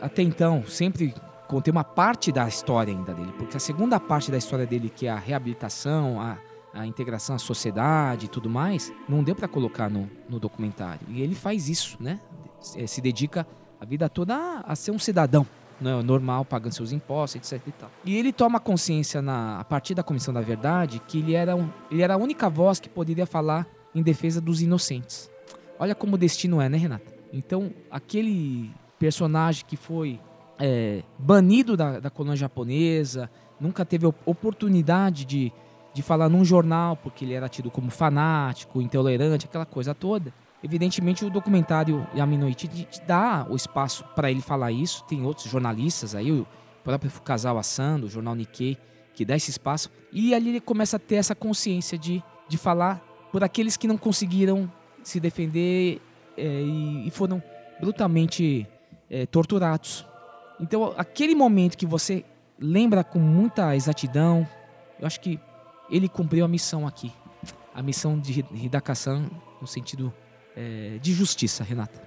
Speaker 2: até então sempre contei uma parte da história ainda dele, porque a segunda parte da história dele, que é a reabilitação, a, a integração à sociedade e tudo mais, não deu para colocar no, no documentário. E ele faz isso, né? Se dedica a vida toda a ser um cidadão né, normal, pagando seus impostos, etc. E, tal. e ele toma consciência na, a partir da Comissão da Verdade que ele era, um, ele era a única voz que poderia falar em defesa dos inocentes. Olha como o destino é, né, Renata? Então, aquele personagem que foi é, banido da, da colônia japonesa, nunca teve oportunidade de, de falar num jornal, porque ele era tido como fanático, intolerante, aquela coisa toda. Evidentemente, o documentário Yaminoichi dá o espaço para ele falar isso. Tem outros jornalistas aí, o próprio casal Asando, o jornal Nikkei, que dá esse espaço. E ali ele começa a ter essa consciência de, de falar por aqueles que não conseguiram se defender é, e, e, foram brutalmente é, torturados. Então, aquele momento que você lembra com muita exatidão, eu acho que ele cumpriu a missão aqui. A missão de Hidaka-san no sentido é, de justiça, Renata.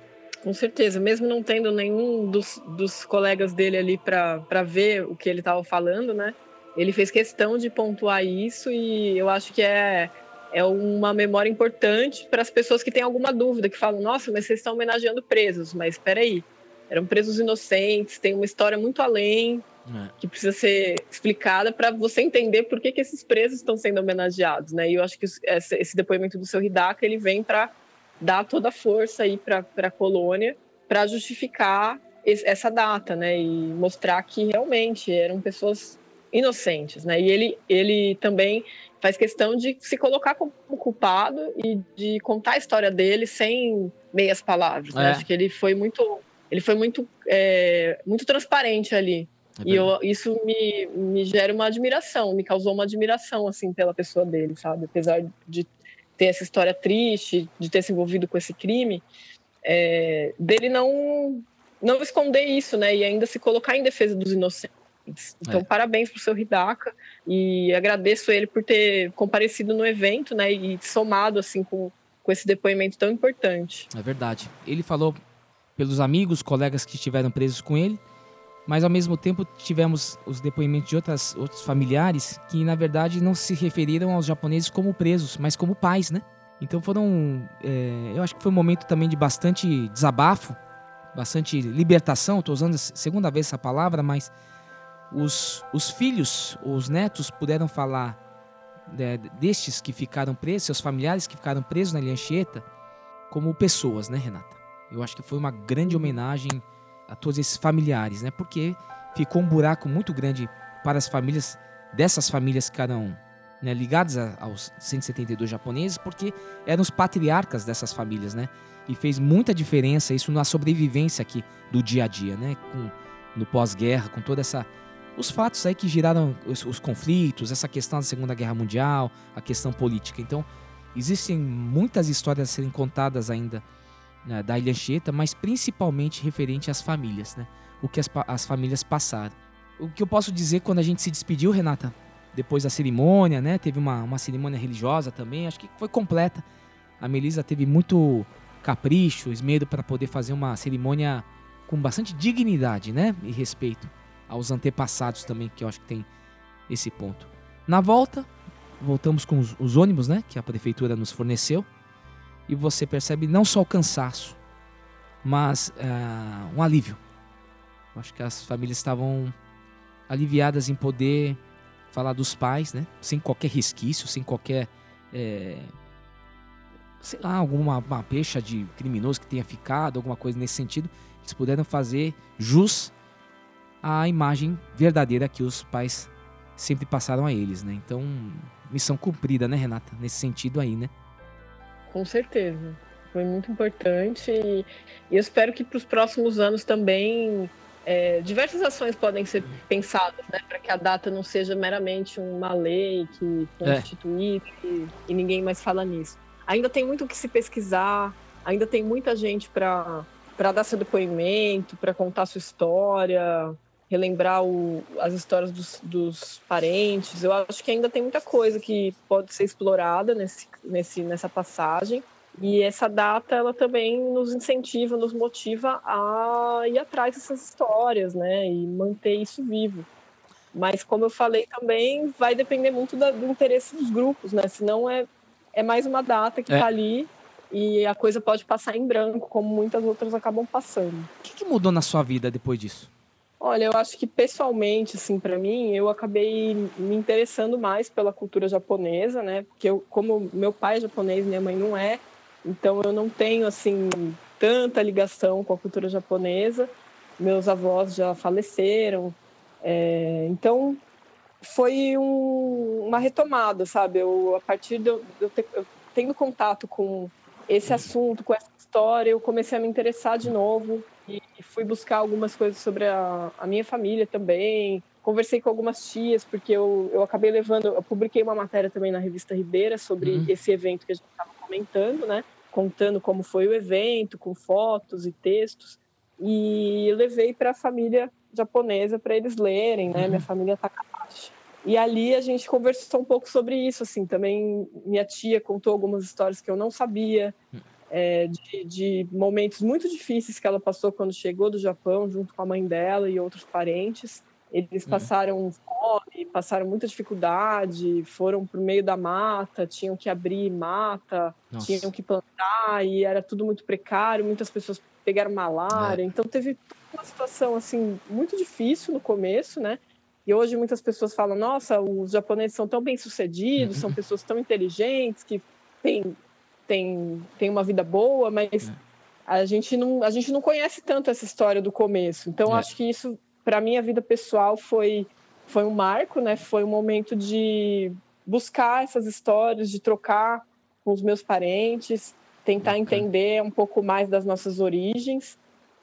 Speaker 1: Com certeza, mesmo não tendo nenhum dos, dos colegas dele ali para ver o que ele estava falando, né? Ele fez questão de pontuar isso e eu acho que é, é uma memória importante para as pessoas que têm alguma dúvida, que falam, nossa, mas vocês estão homenageando presos, mas espera aí, eram presos inocentes, tem uma história muito além, é. que precisa ser explicada para você entender por que, que esses presos estão sendo homenageados, né? E eu acho que esse, depoimento do seu Hidaka, ele vem para dar toda a força aí para a colônia para justificar essa data, né? E mostrar que realmente eram pessoas inocentes, né? E ele, ele também faz questão de se colocar como culpado e de contar a história dele sem meias palavras. Né? É. Acho que ele foi muito, ele foi muito, é, muito transparente ali. É e eu, isso me, me gera uma admiração, me causou uma admiração assim pela pessoa dele, sabe? Apesar de ter essa história triste, de ter se envolvido com esse crime, é, dele não não esconder isso, né? E ainda se colocar em defesa dos inocentes. Então, é. parabéns para o seu Hidaka e agradeço ele por ter comparecido no evento, né? E somado assim com, com esse depoimento tão importante.
Speaker 2: É verdade. Ele falou pelos amigos, colegas que estiveram presos com ele mas ao mesmo tempo tivemos os depoimentos de outras, outros familiares que, na verdade, não se referiram aos japoneses como presos, mas como pais, né? Então foram. É, eu acho que foi um momento também de bastante desabafo, bastante libertação. Estou usando a segunda vez essa palavra, mas os, os filhos, os netos puderam falar né, destes que ficaram presos, seus familiares que ficaram presos na Anchieta, como pessoas, né, Renata? Eu acho que foi uma grande homenagem a todos esses familiares, né? Porque ficou um buraco muito grande para as famílias dessas famílias que eram né, ligadas a, aos 172 japoneses, porque eram os patriarcas dessas famílias, né? E fez muita diferença isso na sobrevivência aqui do dia a dia, né? Com, no pós-guerra, com toda essa os fatos aí que giraram os, os, conflitos, essa questão da Segunda Guerra Mundial, a questão política. Então, existem muitas histórias a serem contadas ainda né, da Ilha Anchieta, mas principalmente referente às famílias, né? O que as, as famílias passaram. O que eu posso dizer quando a gente se despediu, Renata, depois da cerimônia, né? Teve uma, uma cerimônia religiosa também, acho que foi completa. A Melisa teve muito capricho, esmero para poder fazer uma cerimônia com bastante dignidade, né? E respeito aos antepassados também, que eu acho que tem esse ponto. Na volta, voltamos com os, os ônibus, né? Que a prefeitura nos forneceu. E você percebe não só o cansaço, mas uh, um alívio. Eu acho que as famílias estavam aliviadas em poder falar dos pais, né? Sem qualquer resquício, sem qualquer. É, sei lá, alguma uma pecha de criminoso que tenha ficado, alguma coisa nesse sentido. Eles puderam fazer jus à imagem verdadeira que os pais sempre passaram a eles, né? Então, missão cumprida, né, Renata? Nesse sentido aí, né?
Speaker 1: Com certeza. Foi muito importante e, e eu espero que para os próximos anos também é, diversas ações podem ser pensadas, né, para que a data não seja meramente uma lei que constitui é. e, e, ninguém mais fala nisso. Ainda tem muito o que se pesquisar, ainda tem muita gente para dar seu depoimento, para contar sua história, relembrar o, as histórias dos, dos, parentes. Eu acho que ainda tem muita coisa que pode ser explorada nesse, nesse, nessa passagem. E essa data, ela também nos incentiva, nos motiva a ir atrás dessas histórias, né? E manter isso vivo. Mas, como eu falei também, vai depender muito da, do interesse dos grupos, né? Senão é, é mais uma data que está é. ali e a coisa pode passar em branco, como muitas outras acabam passando.
Speaker 2: O que, que mudou na sua vida depois disso?
Speaker 1: Olha, eu acho que pessoalmente, assim, para mim, eu acabei me interessando mais pela cultura japonesa, né? Porque eu, como meu pai é japonês, minha mãe não é, então eu não tenho assim tanta ligação com a cultura japonesa. Meus avós já faleceram, é, então foi um, uma retomada, sabe? Eu a partir de eu, eu, ter, eu tendo contato com esse assunto, com essa história, eu comecei a me interessar de novo e fui buscar algumas coisas sobre a, a minha família também. Conversei com algumas tias, porque eu, eu acabei levando. Eu publiquei uma matéria também na revista Ribeira sobre uhum. esse evento que a gente estava comentando, né? contando como foi o evento, com fotos e textos, e levei para a família japonesa para eles lerem, né? Uhum. Minha família Takahashi. E ali a gente conversou um pouco sobre isso, assim. Também minha tia contou algumas histórias que eu não sabia, é, de, de, momentos muito difíceis que ela passou quando chegou do Japão, junto com a mãe dela e outros parentes. Eles uhum. passaram fome, passaram muita dificuldade, foram para o meio da mata, tinham que abrir mata, Nossa. tinham que plantar e era tudo muito precário. Muitas pessoas pegaram malária, é. então teve uma situação assim muito difícil no começo, né? E hoje muitas pessoas falam: Nossa, os japoneses são tão bem sucedidos, são pessoas tão inteligentes que têm tem, tem uma vida boa, mas é. a gente não a gente não conhece tanto essa história do começo. Então é. acho que isso para minha vida pessoal foi foi um marco, né? Foi um momento de buscar essas histórias, de trocar com os meus parentes, tentar entender um pouco mais das nossas origens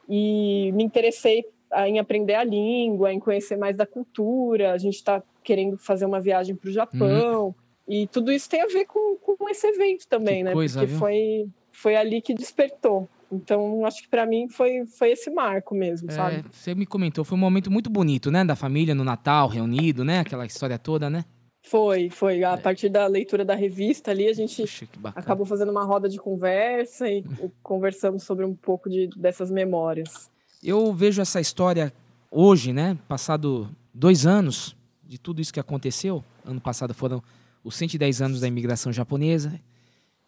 Speaker 1: e me interessei em aprender a língua, em conhecer mais da cultura. A gente está querendo fazer uma viagem para o Japão uhum. E tudo isso tem a ver com, com esse evento também, que né? Coisa, Porque foi foi ali que despertou. Então, acho que para mim foi, foi esse marco mesmo, é, sabe?
Speaker 2: Você me comentou, foi um momento muito bonito, né? Da família no Natal, reunido, né? Aquela história toda, né?
Speaker 1: Foi, foi. A é. partir da leitura da revista ali, a gente Puxa, acabou fazendo uma roda de conversa e conversamos sobre um pouco de, dessas memórias.
Speaker 2: Eu vejo essa história hoje, né? Passado dois anos de tudo isso que aconteceu. Ano passado foram os 110 anos da imigração japonesa.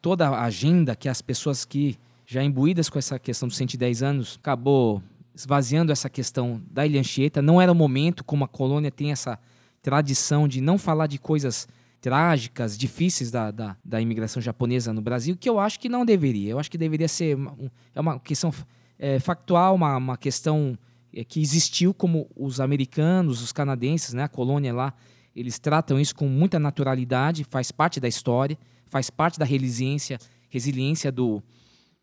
Speaker 2: Toda a agenda que as pessoas que já imbuídas com essa questão dos 110 anos, acabou esvaziando essa questão da Ilha Anchieta. Não era o momento, como a colônia tem essa tradição de não falar de coisas trágicas, difíceis da, da, da imigração japonesa no Brasil, que eu acho que não deveria. Eu acho que deveria ser uma, é uma questão é, factual, uma, uma questão é, que existiu, como os americanos, os canadenses, né, a colônia lá, eles tratam isso com muita naturalidade, faz parte da história, faz parte da resiliência, resiliência do,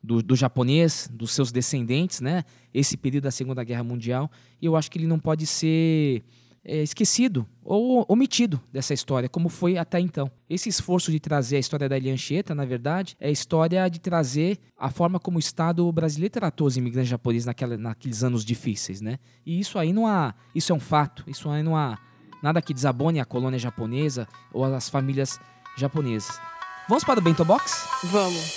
Speaker 2: do, do, japonês, dos seus descendentes, né? Esse período da Segunda Guerra Mundial. E eu acho que ele não pode ser é, esquecido ou omitido dessa história, como foi até então. Esse esforço de trazer a história da Ilha Anchieta, na verdade, é a história de trazer a forma como o Estado brasileiro tratou os imigrantes japoneses naquela, naqueles anos difíceis, né? E isso aí não há, isso é um fato, isso aí não há nada que desabone a colônia japonesa ou as famílias japonesas. Vamos para o Bento Box?
Speaker 1: Vamos.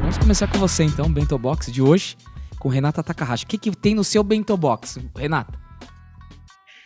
Speaker 2: Vamos começar com você então, Bento Box de hoje, com Renata Takahashi. O que, que tem no seu Bento Box, Renata?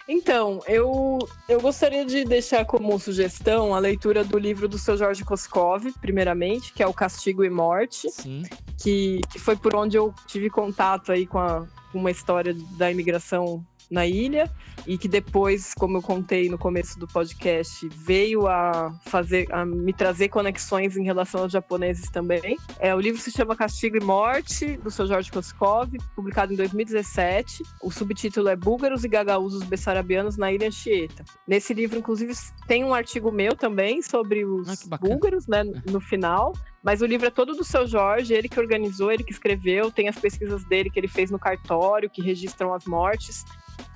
Speaker 1: Então, eu, eu gostaria de deixar como sugestão a leitura do livro do seu Jorge Koskov, primeiramente, que é O Castigo e Morte,
Speaker 2: Sim.
Speaker 1: Que, que foi por onde eu tive contato aí com, a, com uma história da imigração na ilha e que depois, como eu contei no começo do podcast, veio a fazer a me trazer conexões em relação aos japoneses também. É, o livro se chama Castigo e Morte, do seu Jorge Koskov, publicado em 2017. O subtítulo é Búlgaros e Gagaúzos Bessarabianos na Ilha Anchieta. Nesse livro, inclusive, tem um artigo meu também sobre os ah, búlgaros, né, no final. Mas o livro é todo do seu Jorge, ele que organizou, ele que escreveu, tem as pesquisas dele que ele fez no cartório, que registram as mortes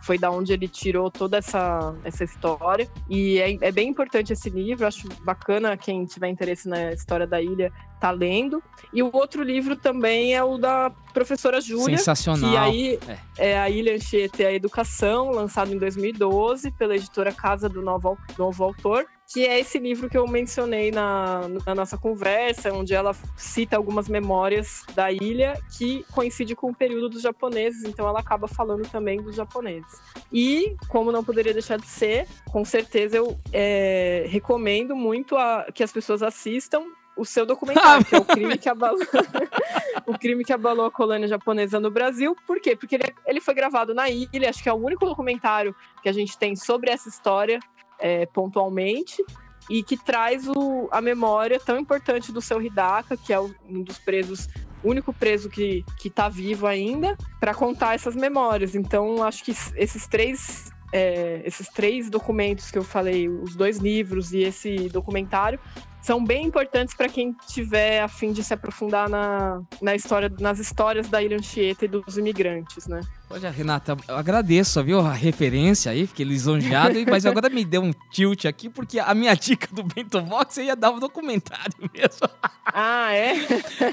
Speaker 1: foi da onde ele tirou toda essa, essa história. E é, é, bem importante esse livro, acho bacana quem tiver interesse na história da ilha tá lendo. E o outro livro também é o da professora Júlia.
Speaker 2: Sensacional.
Speaker 1: Que aí é. é a Ilha Anchieta e a Educação, lançado em 2012 pela editora Casa do Novo, Novo Autor que é esse livro que eu mencionei na, na, nossa conversa, onde ela cita algumas memórias da ilha que coincide com o período dos japoneses, então ela acaba falando também dos japoneses. E, como não poderia deixar de ser, com certeza eu é, recomendo muito a, que as pessoas assistam o seu documentário, que é o crime que abalou o crime que abalou a colônia japonesa no Brasil. Por quê? Porque ele, ele foi gravado na ilha, acho que é o único documentário que a gente tem sobre essa história é, pontualmente e que traz o, a memória tão importante do seu Hidaka, que é um dos presos, único preso que está vivo ainda, para contar essas memórias. Então, acho que esses três é, esses três documentos que eu falei, os dois livros e esse documentário, são bem importantes para quem tiver a fim de se aprofundar na, na história, nas histórias da Ilha Anchieta e dos imigrantes, né?
Speaker 2: Olha, Renata, eu agradeço, viu, a referência aí, fiquei lisonjeado, mas agora me deu um tilt aqui, porque a minha dica do Bento Box ia dar um documentário mesmo.
Speaker 1: Ah, é?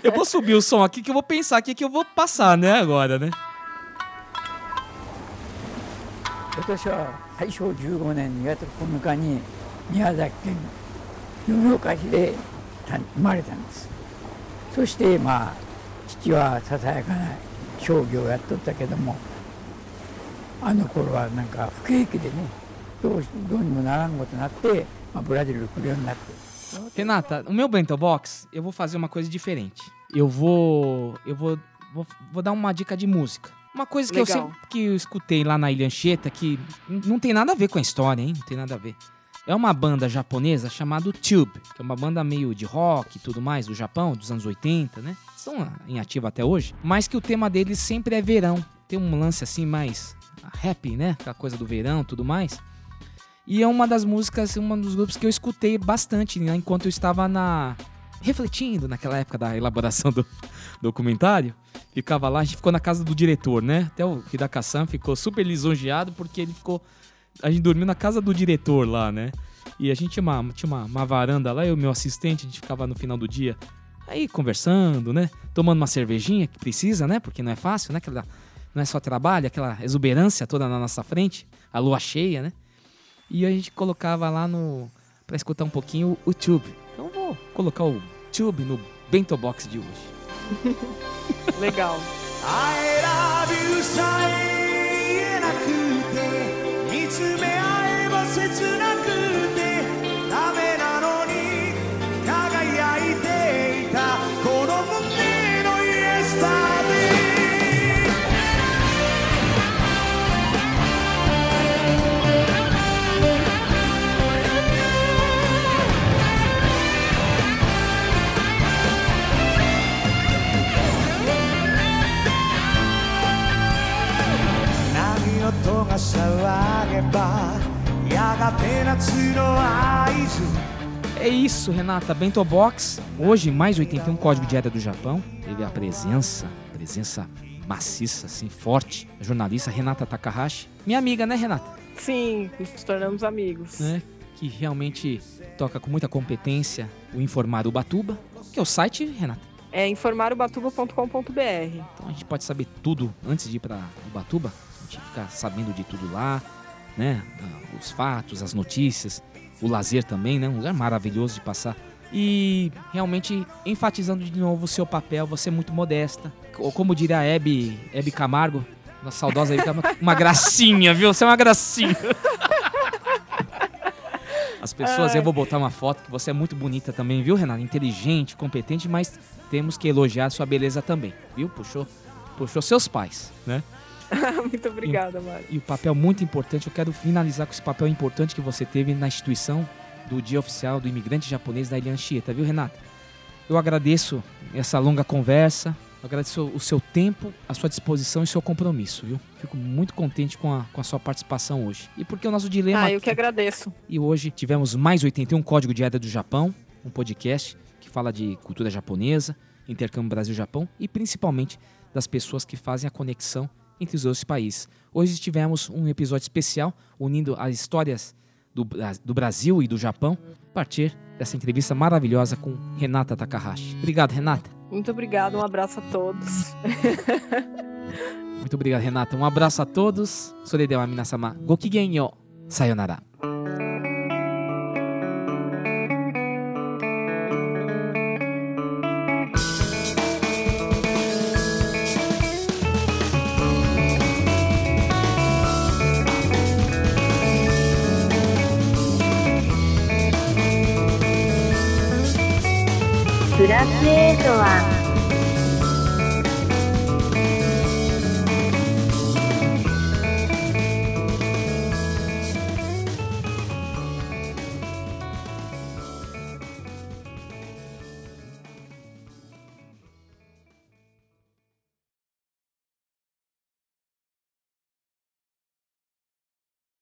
Speaker 2: Eu vou subir o som aqui, que eu vou pensar aqui que eu vou passar, né, agora, né?
Speaker 7: 私は大正15年2月9日に宮崎県 米岡市で生まれたんですそしてまあ父はささやかな商業をやっとったけどもあの頃はなんか不景気でねどうどうにもならんことになって、まあ、ブラジル来るようになって
Speaker 2: Renata, o meu bento box, eu vou fazer uma coisa diferente. Eu vou, eu vou, vou, vou dar uma dica de música. Uma coisa que Legal. eu sempre que eu escutei lá na Ilha Anchieta, que não tem nada a ver com a história, hein? Não tem nada a ver. É uma banda japonesa chamada Tube, que é uma banda meio de rock e tudo mais do Japão, dos anos 80, né? Estão em ativa até hoje, mas que o tema deles sempre é verão. Tem um lance assim mais happy, né? Aquela coisa do verão tudo mais. E é uma das músicas, um dos grupos que eu escutei bastante né? enquanto eu estava na refletindo naquela época da elaboração do documentário. Ficava lá, a gente ficou na casa do diretor, né? Até o Hidaka-san ficou super lisonjeado porque ele ficou a gente dormiu na casa do diretor lá, né? E a gente tinha uma, tinha uma, uma varanda lá, eu e o meu assistente, a gente ficava no final do dia aí conversando, né? Tomando uma cervejinha que precisa, né? Porque não é fácil, né? Aquela, não é só trabalho, aquela exuberância toda na nossa frente, a lua cheia, né? E a gente colocava lá no. pra escutar um pouquinho o, o Tube. Então vou colocar o Tube no Bento Box de hoje.
Speaker 1: Legal. I love you, 見つめ合えば切なく
Speaker 8: 音が騒げばやがて夏の合図
Speaker 2: É isso, Renata. Bento Box. Hoje, mais 81 Código de Ética do Japão. Teve a presença, presença maciça, assim, forte, a jornalista Renata Takahashi. Minha amiga, né, Renata?
Speaker 1: Sim, nos tornamos amigos.
Speaker 2: Né? Que realmente toca com muita competência o Informar Ubatuba. Que é o site, Renata?
Speaker 1: É informarubatuba.com.br.
Speaker 2: Então a gente pode saber tudo antes de ir para Ubatuba. Gente fica sabendo de tudo lá, né? Os fatos, as notícias o lazer também, né? Um lugar maravilhoso de passar. E realmente enfatizando de novo o seu papel, você é muito modesta. Ou como diria a Hebe, Hebe Camargo, nossa saudosa Hebe Camargo, uma gracinha, viu? Você é uma gracinha. As pessoas, Ai. eu vou botar uma foto que você é muito bonita também, viu, Renata? Inteligente, competente, mas temos que elogiar sua beleza também, viu? Puxou, puxou seus pais, né?
Speaker 1: Muito obrigada, Mário.
Speaker 2: E o papel muito importante, eu quero finalizar com esse papel importante que você teve na instituição do Dia Oficial do Imigrante Japonês da Ilha Anchieta, viu, Renata? Eu agradeço essa longa conversa, eu agradeço o seu tempo, a sua disposição e o seu compromisso, viu? Fico muito contente com a, com a sua participação hoje. E porque o nosso dilema.
Speaker 1: Ah, eu que agradeço.
Speaker 2: E hoje tivemos mais 81 Código de Ética do Japão, um podcast que fala de cultura japonesa, intercâmbio Brasil-Japão e principalmente das pessoas que fazem a conexão entre os dois países. Hoje tivemos um episódio especial unindo as histórias do, do Brasil e do Japão a partir dessa entrevista maravilhosa com Renata Takahashi. Obrigado, Renata.
Speaker 1: Muito obrigado, um abraço a todos.
Speaker 2: Muito obrigado, Renata. Um abraço a todos. Soredeu Minasama. Gokigen Sayonara.
Speaker 9: ラスエイトは